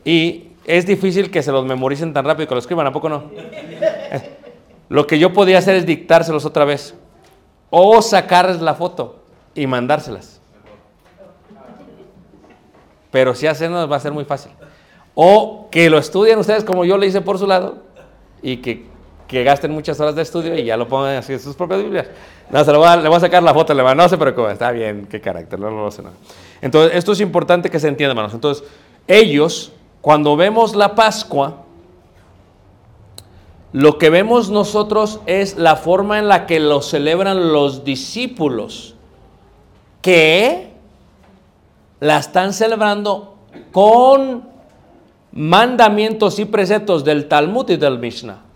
[SPEAKER 1] Y es difícil que se los memoricen tan rápido que lo escriban, ¿a poco no? Lo que yo podía hacer es dictárselos otra vez. O sacarles la foto y mandárselas. Pero si hacen va a ser muy fácil. O que lo estudien ustedes como yo le hice por su lado y que, que gasten muchas horas de estudio y ya lo pongan así en sus propias Biblias. No, se lo voy a, sacar la foto, le no se preocupe, está bien, qué carácter, no, no sé nada. Entonces, esto es importante que se entienda, hermanos. Entonces, ellos, cuando vemos la Pascua, Lo que vemos nosotros es la forma en la que lo celebran los discípulos, que la están celebrando con mandamientos y preceptos del Talmud y del Mishnah.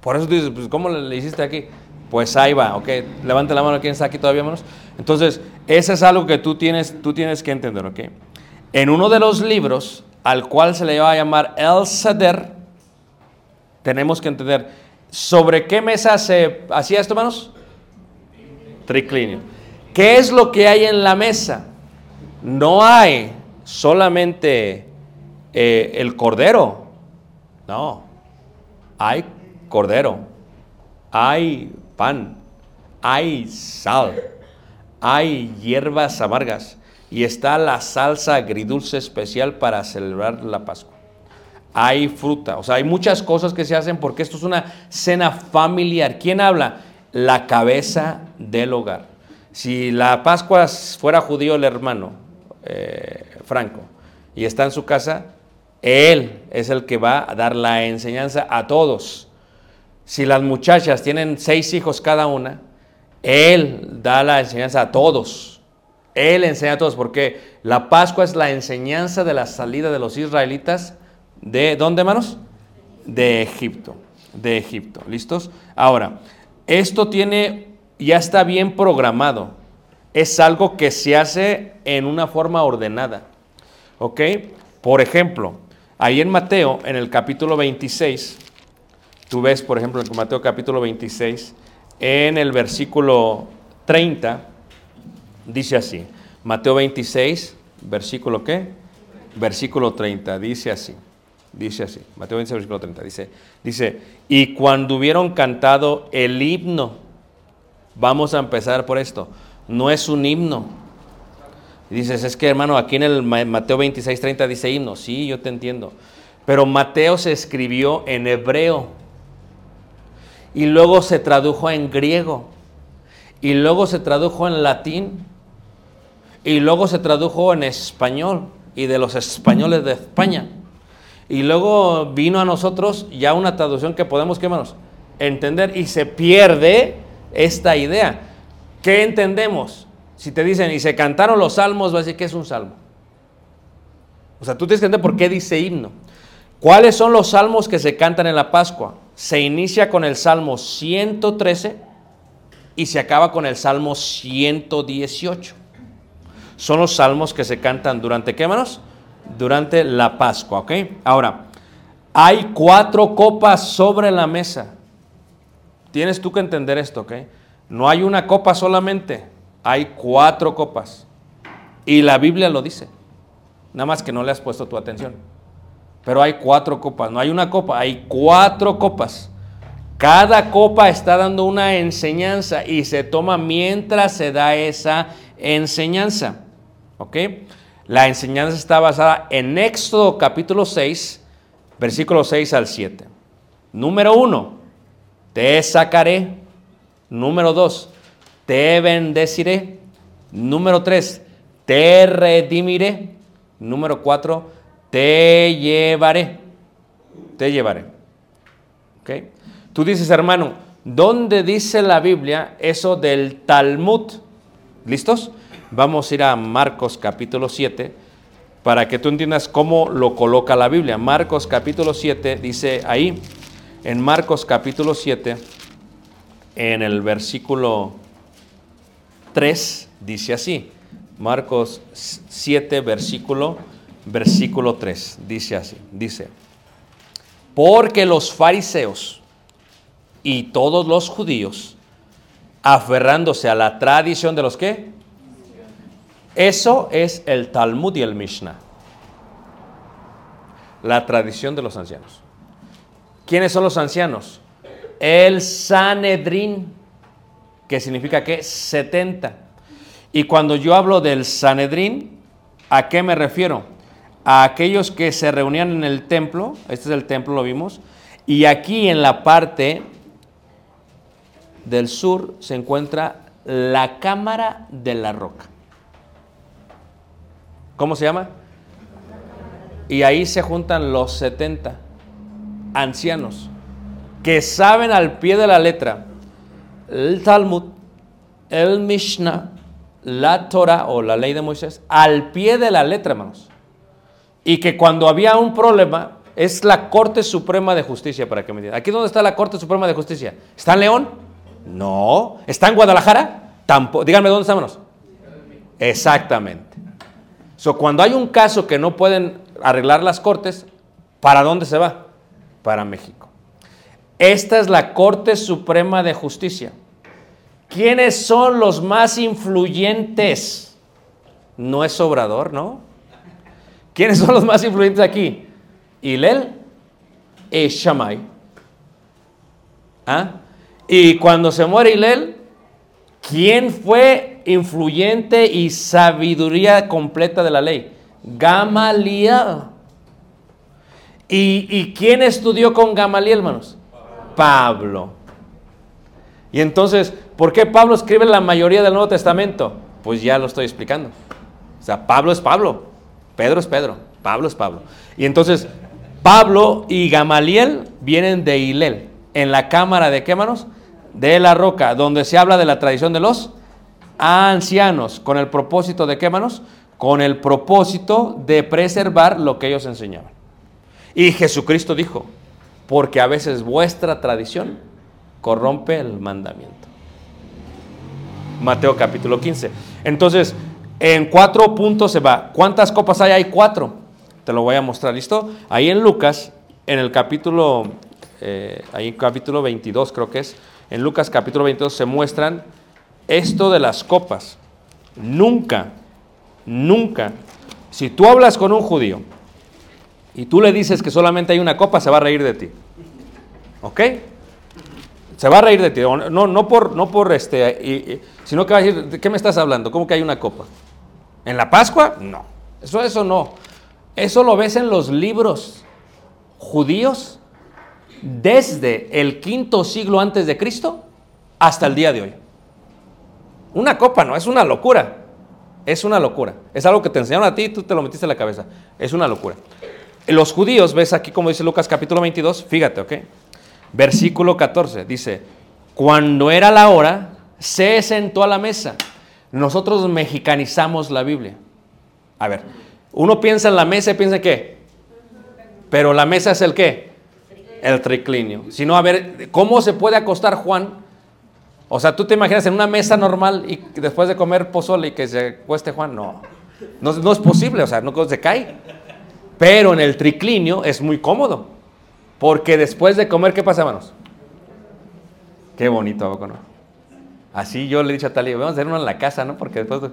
[SPEAKER 1] Por eso tú dices, pues, ¿cómo le hiciste aquí? Pues ahí va, ok. Levante la mano, ¿quién está aquí todavía menos? Entonces, ese es algo que tú tienes, tú tienes que entender, ok. En uno de los libros, al cual se le va a llamar El Seder, tenemos que entender sobre qué mesa se hacía esto, hermanos. Triclinio. ¿Qué es lo que hay en la mesa? No hay solamente eh, el cordero, no, hay cordero, hay pan, hay sal, hay hierbas amargas y está la salsa agridulce especial para celebrar la Pascua. Hay fruta, o sea, hay muchas cosas que se hacen porque esto es una cena familiar. ¿Quién habla? La cabeza del hogar. Si la Pascua fuera judío el hermano, eh, Franco, y está en su casa, él es el que va a dar la enseñanza a todos. Si las muchachas tienen seis hijos cada una, él da la enseñanza a todos. Él enseña a todos, porque la Pascua es la enseñanza de la salida de los israelitas de ¿dónde, hermanos? De Egipto. De Egipto. ¿Listos? Ahora, esto tiene, ya está bien programado. Es algo que se hace en una forma ordenada. ¿Ok? Por ejemplo, ahí en Mateo, en el capítulo 26, tú ves, por ejemplo, en Mateo capítulo 26, en el versículo 30, dice así. Mateo 26, versículo qué? Versículo 30, dice así. Dice así, Mateo 26, versículo 30, dice, dice, y cuando hubieron cantado el himno, vamos a empezar por esto, no es un himno. Dices, es que hermano, aquí en el Mateo 26, 30 dice himno, sí, yo te entiendo, pero Mateo se escribió en hebreo y luego se tradujo en griego y luego se tradujo en latín y luego se tradujo en español y de los españoles de España. Y luego vino a nosotros ya una traducción que podemos, ¿qué manos? Entender y se pierde esta idea. ¿Qué entendemos? Si te dicen, y se cantaron los salmos, va a decir, ¿qué es un salmo? O sea, tú tienes que entender por qué dice himno. ¿Cuáles son los salmos que se cantan en la Pascua? Se inicia con el Salmo 113 y se acaba con el Salmo 118. Son los salmos que se cantan durante, ¿qué durante la Pascua, ¿ok? Ahora, hay cuatro copas sobre la mesa. Tienes tú que entender esto, ¿ok? No hay una copa solamente, hay cuatro copas. Y la Biblia lo dice. Nada más que no le has puesto tu atención. Pero hay cuatro copas, no hay una copa, hay cuatro copas. Cada copa está dando una enseñanza y se toma mientras se da esa enseñanza. ¿Ok? La enseñanza está basada en Éxodo capítulo 6, versículo 6 al 7. Número 1, te sacaré. Número 2, te bendeciré. Número 3, te redimiré. Número 4, te llevaré. Te llevaré. ¿Ok? Tú dices, hermano, ¿dónde dice la Biblia eso del Talmud? ¿Listos? Vamos a ir a Marcos capítulo 7 para que tú entiendas cómo lo coloca la Biblia. Marcos capítulo 7 dice ahí, en Marcos capítulo 7, en el versículo 3, dice así. Marcos 7, versículo, versículo 3, dice así, dice, porque los fariseos y todos los judíos, aferrándose a la tradición de los que? Eso es el Talmud y el Mishnah. La tradición de los ancianos. ¿Quiénes son los ancianos? El Sanedrín, que significa que 70. Y cuando yo hablo del Sanedrín, ¿a qué me refiero? A aquellos que se reunían en el templo, este es el templo, lo vimos, y aquí en la parte del sur se encuentra la cámara de la roca. ¿Cómo se llama? Y ahí se juntan los 70. ancianos que saben al pie de la letra el Talmud, el Mishnah, la Torah o la ley de Moisés, al pie de la letra, hermanos. Y que cuando había un problema, es la Corte Suprema de Justicia, para que me entiendan. ¿Aquí dónde está la Corte Suprema de Justicia? ¿Está en León? No. ¿Está en Guadalajara? Tampoco. Díganme dónde está, hermanos. Exactamente. So, cuando hay un caso que no pueden arreglar las cortes, ¿para dónde se va? Para México. Esta es la Corte Suprema de Justicia. ¿Quiénes son los más influyentes? No es Obrador, ¿no? ¿Quiénes son los más influyentes aquí? Hilel y Shammai. ¿Ah? Y cuando se muere Hilel, ¿quién fue influyente y sabiduría completa de la ley? Gamaliel. ¿Y, quién estudió con Gamaliel, hermanos? Pablo. Y entonces, ¿por qué Pablo escribe la mayoría del Nuevo Testamento? Pues ya lo estoy explicando. O sea, Pablo es Pablo, Pedro es Pedro, Pablo es Pablo. Y entonces, Pablo y Gamaliel vienen de Hilel, en la cámara de qué, hermanos? De la roca, donde se habla de la tradición de los ancianos, con el propósito de qué, hermanos? Con el propósito de preservar lo que ellos enseñaban. Y Jesucristo dijo, porque a veces vuestra tradición corrompe el mandamiento. Mateo capítulo 15. Entonces, en cuatro puntos se va. ¿Cuántas copas hay? Hay cuatro. Te lo voy a mostrar, ¿listo? Ahí en Lucas, en el capítulo, eh, ahí en capítulo 22 creo que es, en Lucas capítulo 22 se muestran esto de las copas. Nunca, nunca, si tú hablas con un judío y tú le dices que solamente hay una copa, se va a reír de ti. ¿Ok? Se va a reír de ti. No, no por, no por este, y- sino que va a decir, ¿de qué me estás hablando? ¿Cómo que hay una copa? ¿En la Pascua? No. Eso, eso no. Eso lo ves en los libros judíos desde el quinto siglo antes de Cristo hasta el día de hoy. Una copa no, es una locura. Es una locura. Es algo que te enseñaron a ti y tú te lo metiste en la cabeza. Es una locura. Los judíos, ves aquí como dice Lucas capítulo 22, fíjate, ¿ok? Versículo 14, dice, cuando era la hora, se sentó a la mesa. Nosotros mexicanizamos la Biblia. A ver, uno piensa en la mesa y piensa que, pero la mesa es el qué? El triclinio. Si no, a ver, ¿cómo se puede acostar Juan? O sea, tú te imaginas en una mesa normal y después de comer pozole y que se acueste Juan, no. No, es posible, o sea, no se cae. Pero en el triclinio es muy cómodo. Porque después de comer, ¿qué pasa, hermanos? Qué bonito, ¿a poco no? Así yo le he dicho a Talía, vamos a hacer uno en la casa, ¿no? Porque después... de-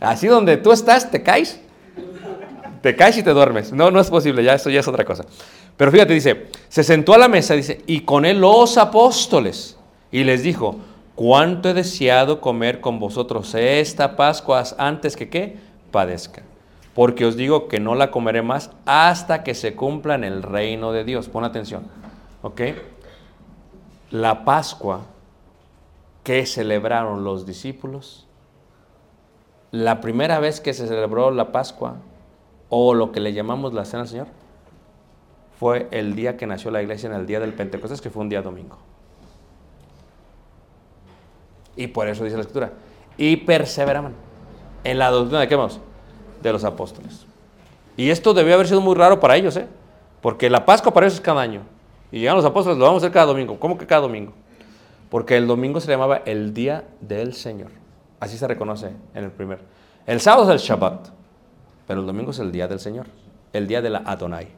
[SPEAKER 1] Así donde tú estás, te caes. Te caes y te duermes. No, no es posible, ya eso ya es otra cosa. Pero fíjate, dice, se sentó a la mesa, dice, y con él los apóstoles. Y les dijo, cuánto he deseado comer con vosotros esta Pascua antes que qué padezca. Porque os digo que no la comeré más hasta que se cumpla en el reino de Dios. Pon atención. ¿Ok? La Pascua que celebraron los discípulos, la primera vez que se celebró la Pascua, o lo que le llamamos la Cena del Señor, fue el día que nació la iglesia, en el día del Pentecostés, que fue un día domingo. Y por eso dice la Escritura, y perseveraban en la doctrina de qué vamos? De los apóstoles. Y esto debió haber sido muy raro para ellos, ¿eh? Porque la Pascua para ellos es cada año. Y llegan los apóstoles, lo vamos a hacer cada domingo. ¿Cómo que cada domingo? Porque el domingo se llamaba el día del Señor. Así se reconoce en el primer. El sábado es el Shabbat, pero el domingo es el día del Señor, el día de la Adonai.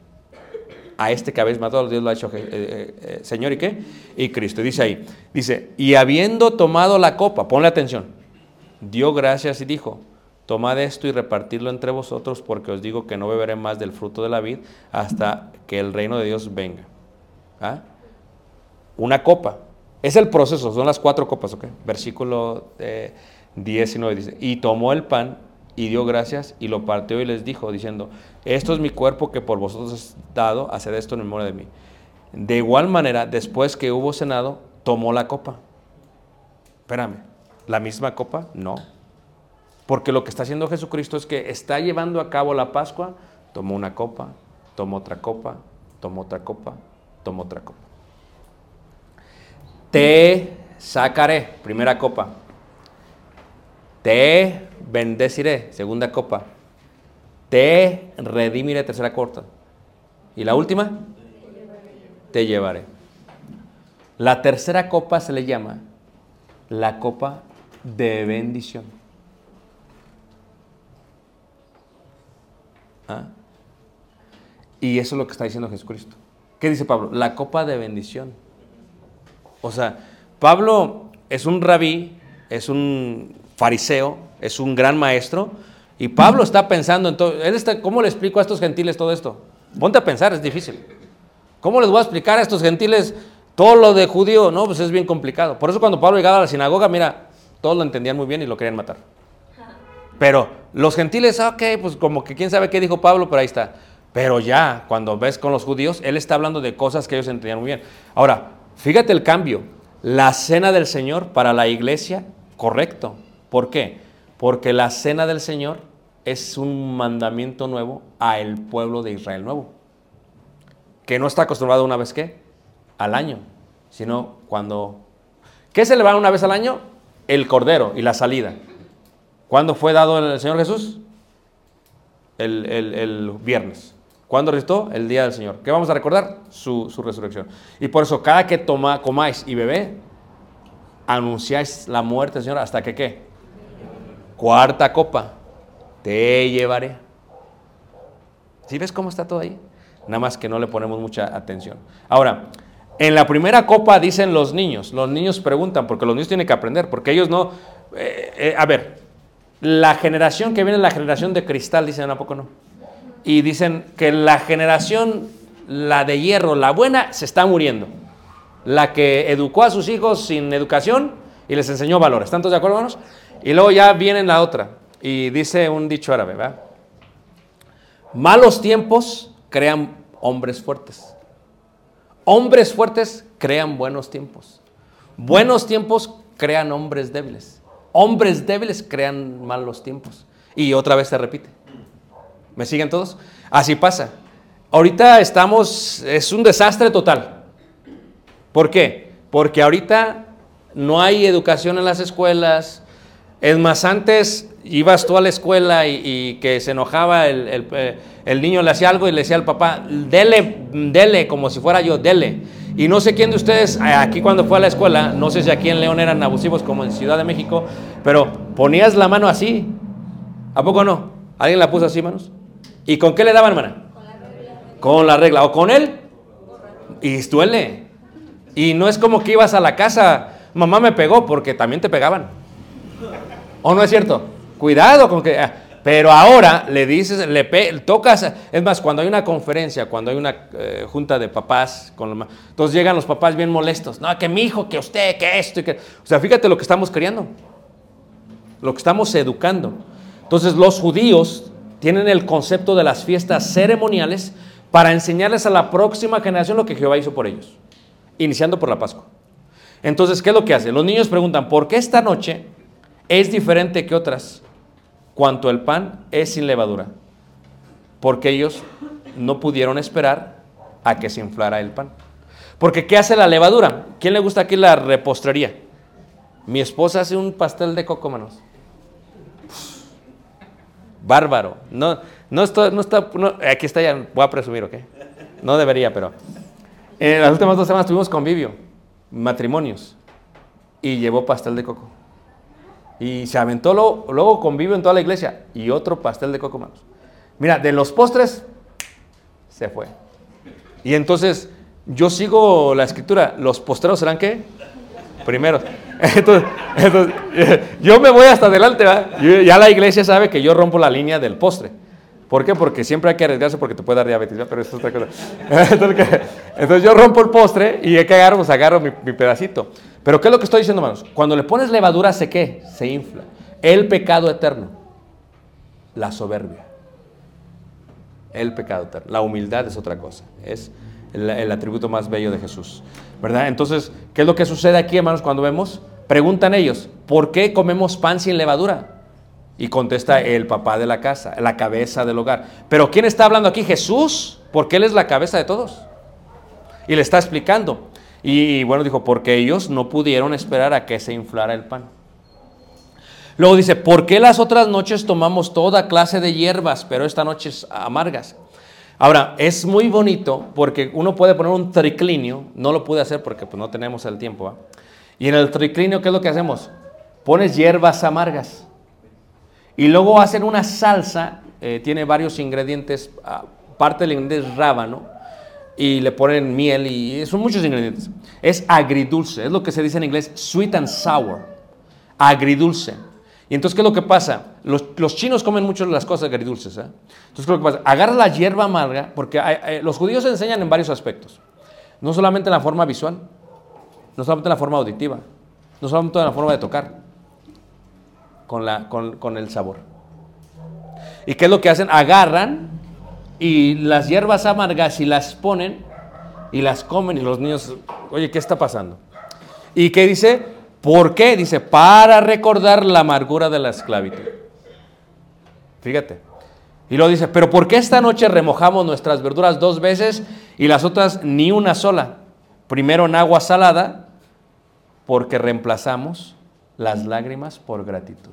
[SPEAKER 1] A este que habéis matado, Dios lo ha hecho eh, eh, eh, Señor y qué? Y Cristo. Dice ahí, dice, y habiendo tomado la copa, ponle atención, dio gracias y dijo, tomad esto y repartidlo entre vosotros, porque os digo que no beberé más del fruto de la vid hasta que el reino de Dios venga. ¿Ah? Una copa. Es el proceso, son las cuatro copas, ¿ok? Versículo eh, 19 dice, y tomó el pan y dio gracias y lo partió y les dijo, diciendo, esto es mi cuerpo que por vosotros es dado, haced esto en memoria de mí. De igual manera, después que hubo cenado, tomó la copa. Espérame, ¿la misma copa? No. Porque lo que está haciendo Jesucristo es que está llevando a cabo la Pascua, tomó una copa, tomó otra copa, tomó otra copa, toma otra copa. Te sacaré, primera copa. Te bendeciré, segunda copa. Te redimiré, tercera copa. Y la última, te llevaré. La tercera copa se le llama la copa de bendición. ¿Ah? Y eso es lo que está diciendo Jesucristo. ¿Qué dice Pablo? La copa de bendición. O sea, Pablo es un rabí, es un fariseo, es un gran maestro, y Pablo está pensando en todo. Él está, ¿Cómo le explico a estos gentiles todo esto? Ponte a pensar, es difícil. ¿Cómo les voy a explicar a estos gentiles todo lo de judío? No, pues es bien complicado. Por eso cuando Pablo llegaba a la sinagoga, mira, todos lo entendían muy bien y lo querían matar. Pero los gentiles, ok, pues como que quién sabe qué dijo Pablo, pero ahí está. Pero ya, cuando ves con los judíos, él está hablando de cosas que ellos entendían muy bien. Ahora, fíjate el cambio. La cena del Señor para la iglesia, correcto. ¿Por qué? Porque la cena del Señor es un mandamiento nuevo a el pueblo de Israel nuevo. Que no está acostumbrado una vez que al año, sino cuando... ¿Qué se le va una vez al año? El cordero y la salida. ¿Cuándo fue dado el Señor Jesús? El, el- el viernes. ¿Cuándo resucitó? El día del Señor. ¿Qué vamos a recordar? Su, su resurrección. Y por eso, cada que toma, comáis y bebé, anunciáis la muerte del Señor hasta que qué? Cuarta copa. Te llevaré. ¿Sí ves cómo está todo ahí? Nada más que no le ponemos mucha atención. Ahora, en la primera copa dicen los niños. Los niños preguntan, porque los niños tienen que aprender, porque ellos no... eh, eh, a ver, la generación que viene la generación de cristal, dicen, ¿a poco no? Y dicen que la generación, la de hierro, la buena, se está muriendo. La que educó a sus hijos sin educación y les enseñó valores. ¿Están todos de acuerdo, hermanos? Y luego ya viene la otra. Y dice un dicho árabe, ¿verdad? Malos tiempos crean hombres fuertes. Hombres fuertes crean buenos tiempos. Buenos tiempos crean hombres débiles. Hombres débiles crean malos tiempos. Y otra vez se repite. ¿Me siguen todos? Así pasa. Ahorita estamos, es un desastre total. ¿Por qué? Porque ahorita no hay educación en las escuelas. Es más, antes ibas tú a la escuela y, que se enojaba el, el, eh, el niño, le hacía algo y le decía al papá, dele, dele, como si fuera yo, dele. Y no sé quién de ustedes, eh, aquí cuando fue a la escuela, no sé si aquí en León eran abusivos como en Ciudad de México, pero ponías la mano así. ¿A poco no? ¿Alguien la puso así, manos? ¿Y con qué le daban, hermana? Con la regla. ¿O con él? Y duele. Y no es como que ibas a la casa, mamá me pegó, porque también te pegaban. ¿O no es cierto? Cuidado con que... ah, Pero ahora le dices, le pe- tocas, es más, cuando hay una conferencia, cuando hay una eh, junta de papás, con los entonces llegan los papás bien molestos, no, que mi hijo, que usted, que esto, y que... O sea, fíjate lo que estamos criando, lo que estamos educando. Entonces los judíos tienen el concepto de las fiestas ceremoniales para enseñarles a la próxima generación lo que Jehová hizo por ellos, iniciando por la Pascua. Entonces, ¿qué es lo que hace? Los niños preguntan, ¿por qué esta noche es diferente que otras cuanto el pan es sin levadura? Porque ellos no pudieron esperar a que se inflara el pan. Porque ¿qué hace la levadura? ¿Quién le gusta aquí la repostería? Mi esposa hace un pastel de coco, manos. Bárbaro. No, no está, no está, aquí está ya, voy a presumir, ¿ok? No debería, pero. En las últimas dos semanas tuvimos convivio, matrimonios, y llevó pastel de coco. Y se aventó luego, luego convivio en toda la iglesia y otro pastel de coco, manos. Mira, de los postres, se fue. Y entonces, yo sigo la escritura, ¿los postreros serán qué? Primeros. Entonces, entonces, yo me voy hasta adelante. Yo- ya la iglesia sabe que yo rompo la línea del postre. ¿Por qué? Porque siempre hay que arriesgarse porque te puede dar diabetes, pero eso es otra cosa. Entonces, yo rompo el postre y hay que agarro, pues agarro mi, mi pedacito. Pero ¿qué es lo que estoy diciendo, hermanos? Cuando le pones levadura, ¿se qué? Se infla. El pecado eterno. La soberbia. El pecado eterno. La humildad es otra cosa. Es el, atributo más bello de Jesús. ¿Verdad? Entonces, ¿qué es lo que sucede aquí, hermanos, cuando vemos? Preguntan ellos, ¿por qué comemos pan sin levadura? Y contesta el papá de la casa, la cabeza del hogar. Pero ¿quién está hablando aquí? Jesús, porque Él es la cabeza de todos. Y le está explicando. Y, bueno, dijo, porque ellos no pudieron esperar a que se inflara el pan. Luego dice, ¿por qué las otras noches tomamos toda clase de hierbas, pero esta noche es amargas? Ahora, es muy bonito porque uno puede poner un triclinio, no lo pude hacer porque pues, no tenemos el tiempo. Y en el triclinio, ¿qué es lo que hacemos? Pones hierbas amargas. Y luego hacen una salsa, eh, tiene varios ingredientes, ah, parte del ingrediente es rábano, y le ponen miel y son muchos ingredientes. Es agridulce, es lo que se dice en inglés sweet and sour, agridulce. Y entonces, ¿qué es lo que pasa? Los, chinos comen mucho las cosas agridulces. ¿eh? Entonces, ¿qué es lo que pasa? Agarra la hierba amarga, porque los judíos enseñan en varios aspectos. No solamente en la forma visual, no solamente en la forma auditiva, no solamente en la forma de tocar, con, con el sabor. ¿Y qué es lo que hacen? Agarran y las hierbas amargas y las ponen y las comen y los niños, oye, ¿qué está pasando? ¿Y qué dice? ¿Por qué? Dice, para recordar la amargura de la esclavitud. Fíjate. Y luego dice, pero ¿por qué esta noche remojamos nuestras verduras dos veces y las otras ni una sola? Primero en agua salada, porque reemplazamos las lágrimas por gratitud.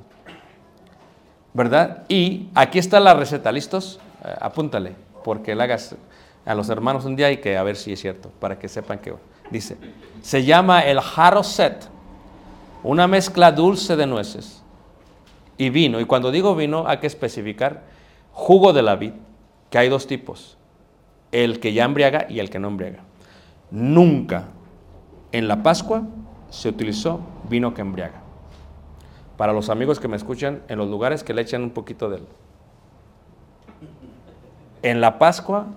[SPEAKER 1] ¿Verdad? Y aquí está la receta, ¿listos? Eh, apúntale, porque la hagas a los hermanos un día y que a ver si es cierto, para que sepan que dice, se llama el jaroset, una mezcla dulce de nueces y vino. Y cuando digo vino hay que especificar jugo de la vid, que hay dos tipos, el que ya embriaga y el que no embriaga. Nunca en la Pascua se utilizó vino que embriaga. Para los amigos que me escuchan en los lugares que le echan un poquito de él. En la Pascua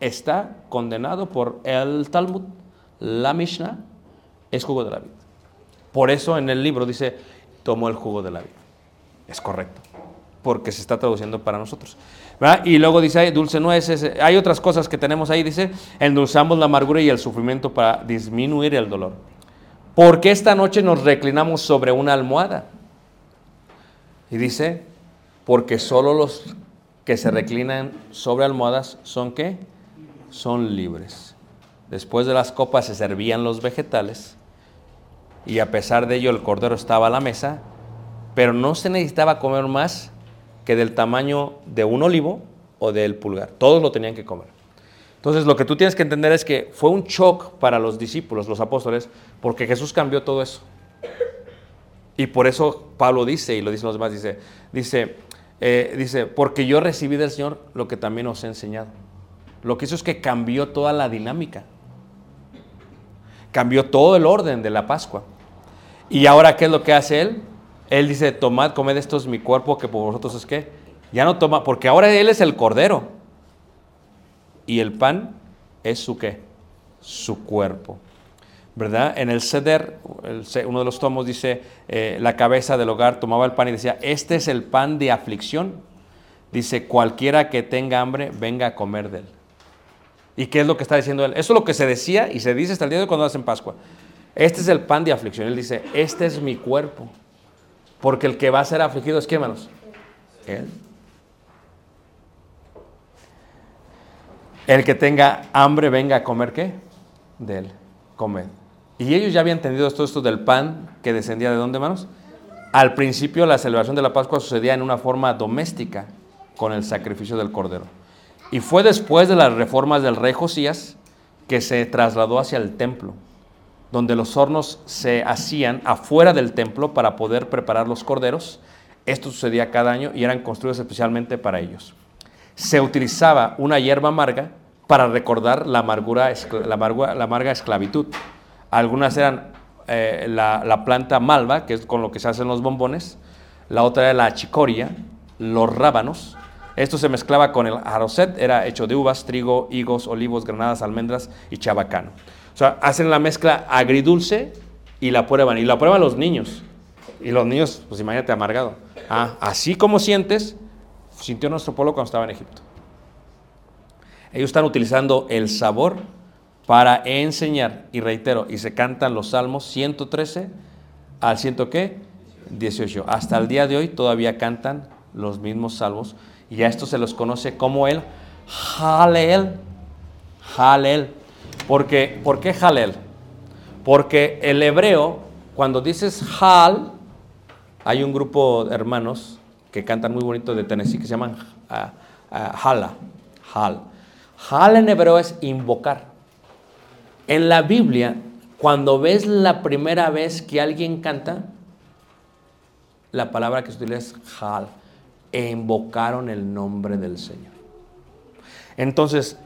[SPEAKER 1] está condenado por el Talmud, la Mishnah, es jugo de la vid. Por eso en el libro dice, tomó el jugo de la vid. Es correcto, porque se está traduciendo para nosotros. Y luego dice, ahí, dulce nueces, hay otras cosas que tenemos ahí, dice, endulzamos la amargura y el sufrimiento para disminuir el dolor. ¿Por qué esta noche nos reclinamos sobre una almohada? Y dice, porque solo los que se reclinan sobre almohadas son qué? Son libres. Después de las copas se servían los vegetales y a pesar de ello el cordero estaba a la mesa, pero no se necesitaba comer más que del tamaño de un olivo o del pulgar. Todos lo tenían que comer. Entonces lo que tú tienes que entender es que fue un shock para los discípulos, los apóstoles, porque Jesús cambió todo eso. Y por eso Pablo dice, y lo dicen los demás, dice, dice, eh, dice, porque yo recibí del Señor lo que también os he enseñado. Lo que hizo es que cambió toda la dinámica. Cambió todo el orden de la Pascua. Y ahora, ¿qué es lo que hace Él? Él dice, tomad, comed esto es mi cuerpo, que por vosotros es que ya no toma, porque ahora Él es el Cordero. Y el pan es su qué? Su cuerpo. ¿Verdad? En el ceder, uno de los tomos dice, eh, la cabeza del hogar tomaba el pan y decía, este es el pan de aflicción. Dice, cualquiera que tenga hambre, venga a comer de él. ¿Y qué es lo que está diciendo él? Eso es lo que se decía y se dice hasta el día de hoy cuando hacen Pascua. Este es el pan de aflicción. Él dice, este es mi cuerpo. Porque el que va a ser afligido es, ¿qué hermanos? Él. El que tenga hambre, venga a comer, ¿qué? De él. Comed. Y ellos ya habían entendido esto, esto del pan que descendía de dónde, hermanos? Al principio la celebración de la Pascua sucedía en una forma doméstica con el sacrificio del cordero. Y fue después de las reformas del rey Josías que se trasladó hacia el templo, donde los hornos se hacían afuera del templo para poder preparar los corderos. Esto sucedía cada año y eran construidos especialmente para ellos. Se utilizaba una hierba amarga para recordar la, amargura, la, amarga esclavitud. Algunas eran eh, la, la planta malva, que es con lo que se hacen los bombones. La otra era la chicoria, los rábanos. Esto se mezclaba con el aroset, era hecho de uvas, trigo, higos, olivos, granadas, almendras y chabacano. O sea, hacen la mezcla agridulce y la prueban. Y la prueban los niños. Y los niños, pues imagínate, amargado. Ah, así como sientes, sintió nuestro pueblo cuando estaba en Egipto. Ellos están utilizando el sabor para enseñar, y reitero, y se cantan los salmos 113 al 100 qué? 18. Hasta el día de hoy todavía cantan los mismos salmos, y a esto se los conoce como el Halel. Halel. Porque, ¿Por qué Halel? Porque el hebreo, cuando dices Hal, hay un grupo de hermanos que cantan muy bonito de Tennessee que se llaman ah, Hala. Hal. Hal en hebreo es invocar. En la Biblia, cuando ves la primera vez que alguien canta, la palabra que se utiliza es Hal. E invocaron el nombre del Señor. Entonces,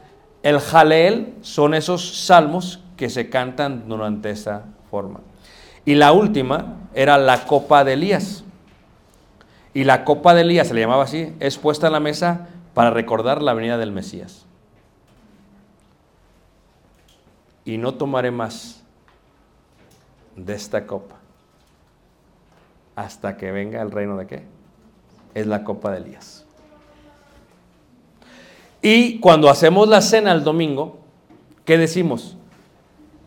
[SPEAKER 1] el Jaleel son esos salmos que se cantan durante esa forma. Y la última era la copa de Elías. Y la copa de Elías, se le llamaba así, es puesta en la mesa para recordar la venida del Mesías. Y no tomaré más de esta copa hasta que venga el reino de qué? Es la copa de Elías. Y cuando hacemos la cena el domingo, ¿qué decimos?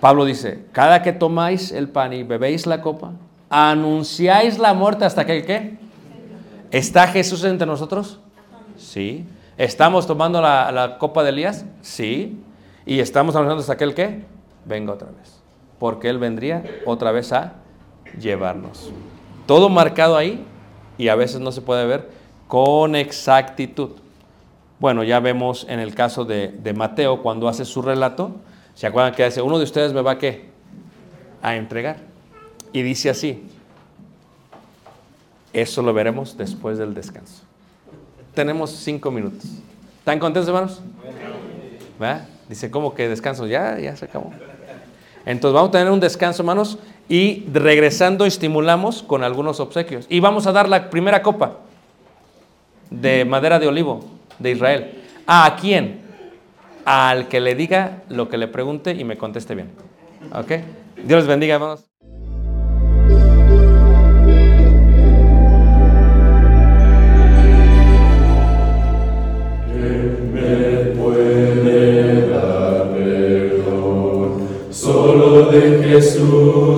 [SPEAKER 1] Pablo dice, cada que tomáis el pan y bebéis la copa, anunciáis la muerte hasta que qué? ¿Está Jesús entre nosotros? Sí. ¿Estamos tomando la, la copa de Elías? Sí. ¿Y estamos anunciando hasta que el qué? Venga otra vez. Porque Él vendría otra vez a llevarnos. Todo marcado ahí y a veces no se puede ver con exactitud. Bueno, ya vemos en el caso de, Mateo cuando hace su relato, ¿se acuerdan que dice, uno de ustedes me va a qué? A entregar. Y dice así, eso lo veremos después del descanso. Tenemos cinco minutos. ¿Están contentos, hermanos? ¿Va? Dice, ¿cómo que descanso? Ya, ya se acabó. Entonces vamos a tener un descanso, hermanos, y regresando estimulamos con algunos obsequios. Y vamos a dar la primera copa de madera de olivo de Israel. ¿A quién? Al que le diga lo que le pregunte y me conteste bien. ¿Ok? Dios les bendiga, hermanos.
[SPEAKER 2] Jesús,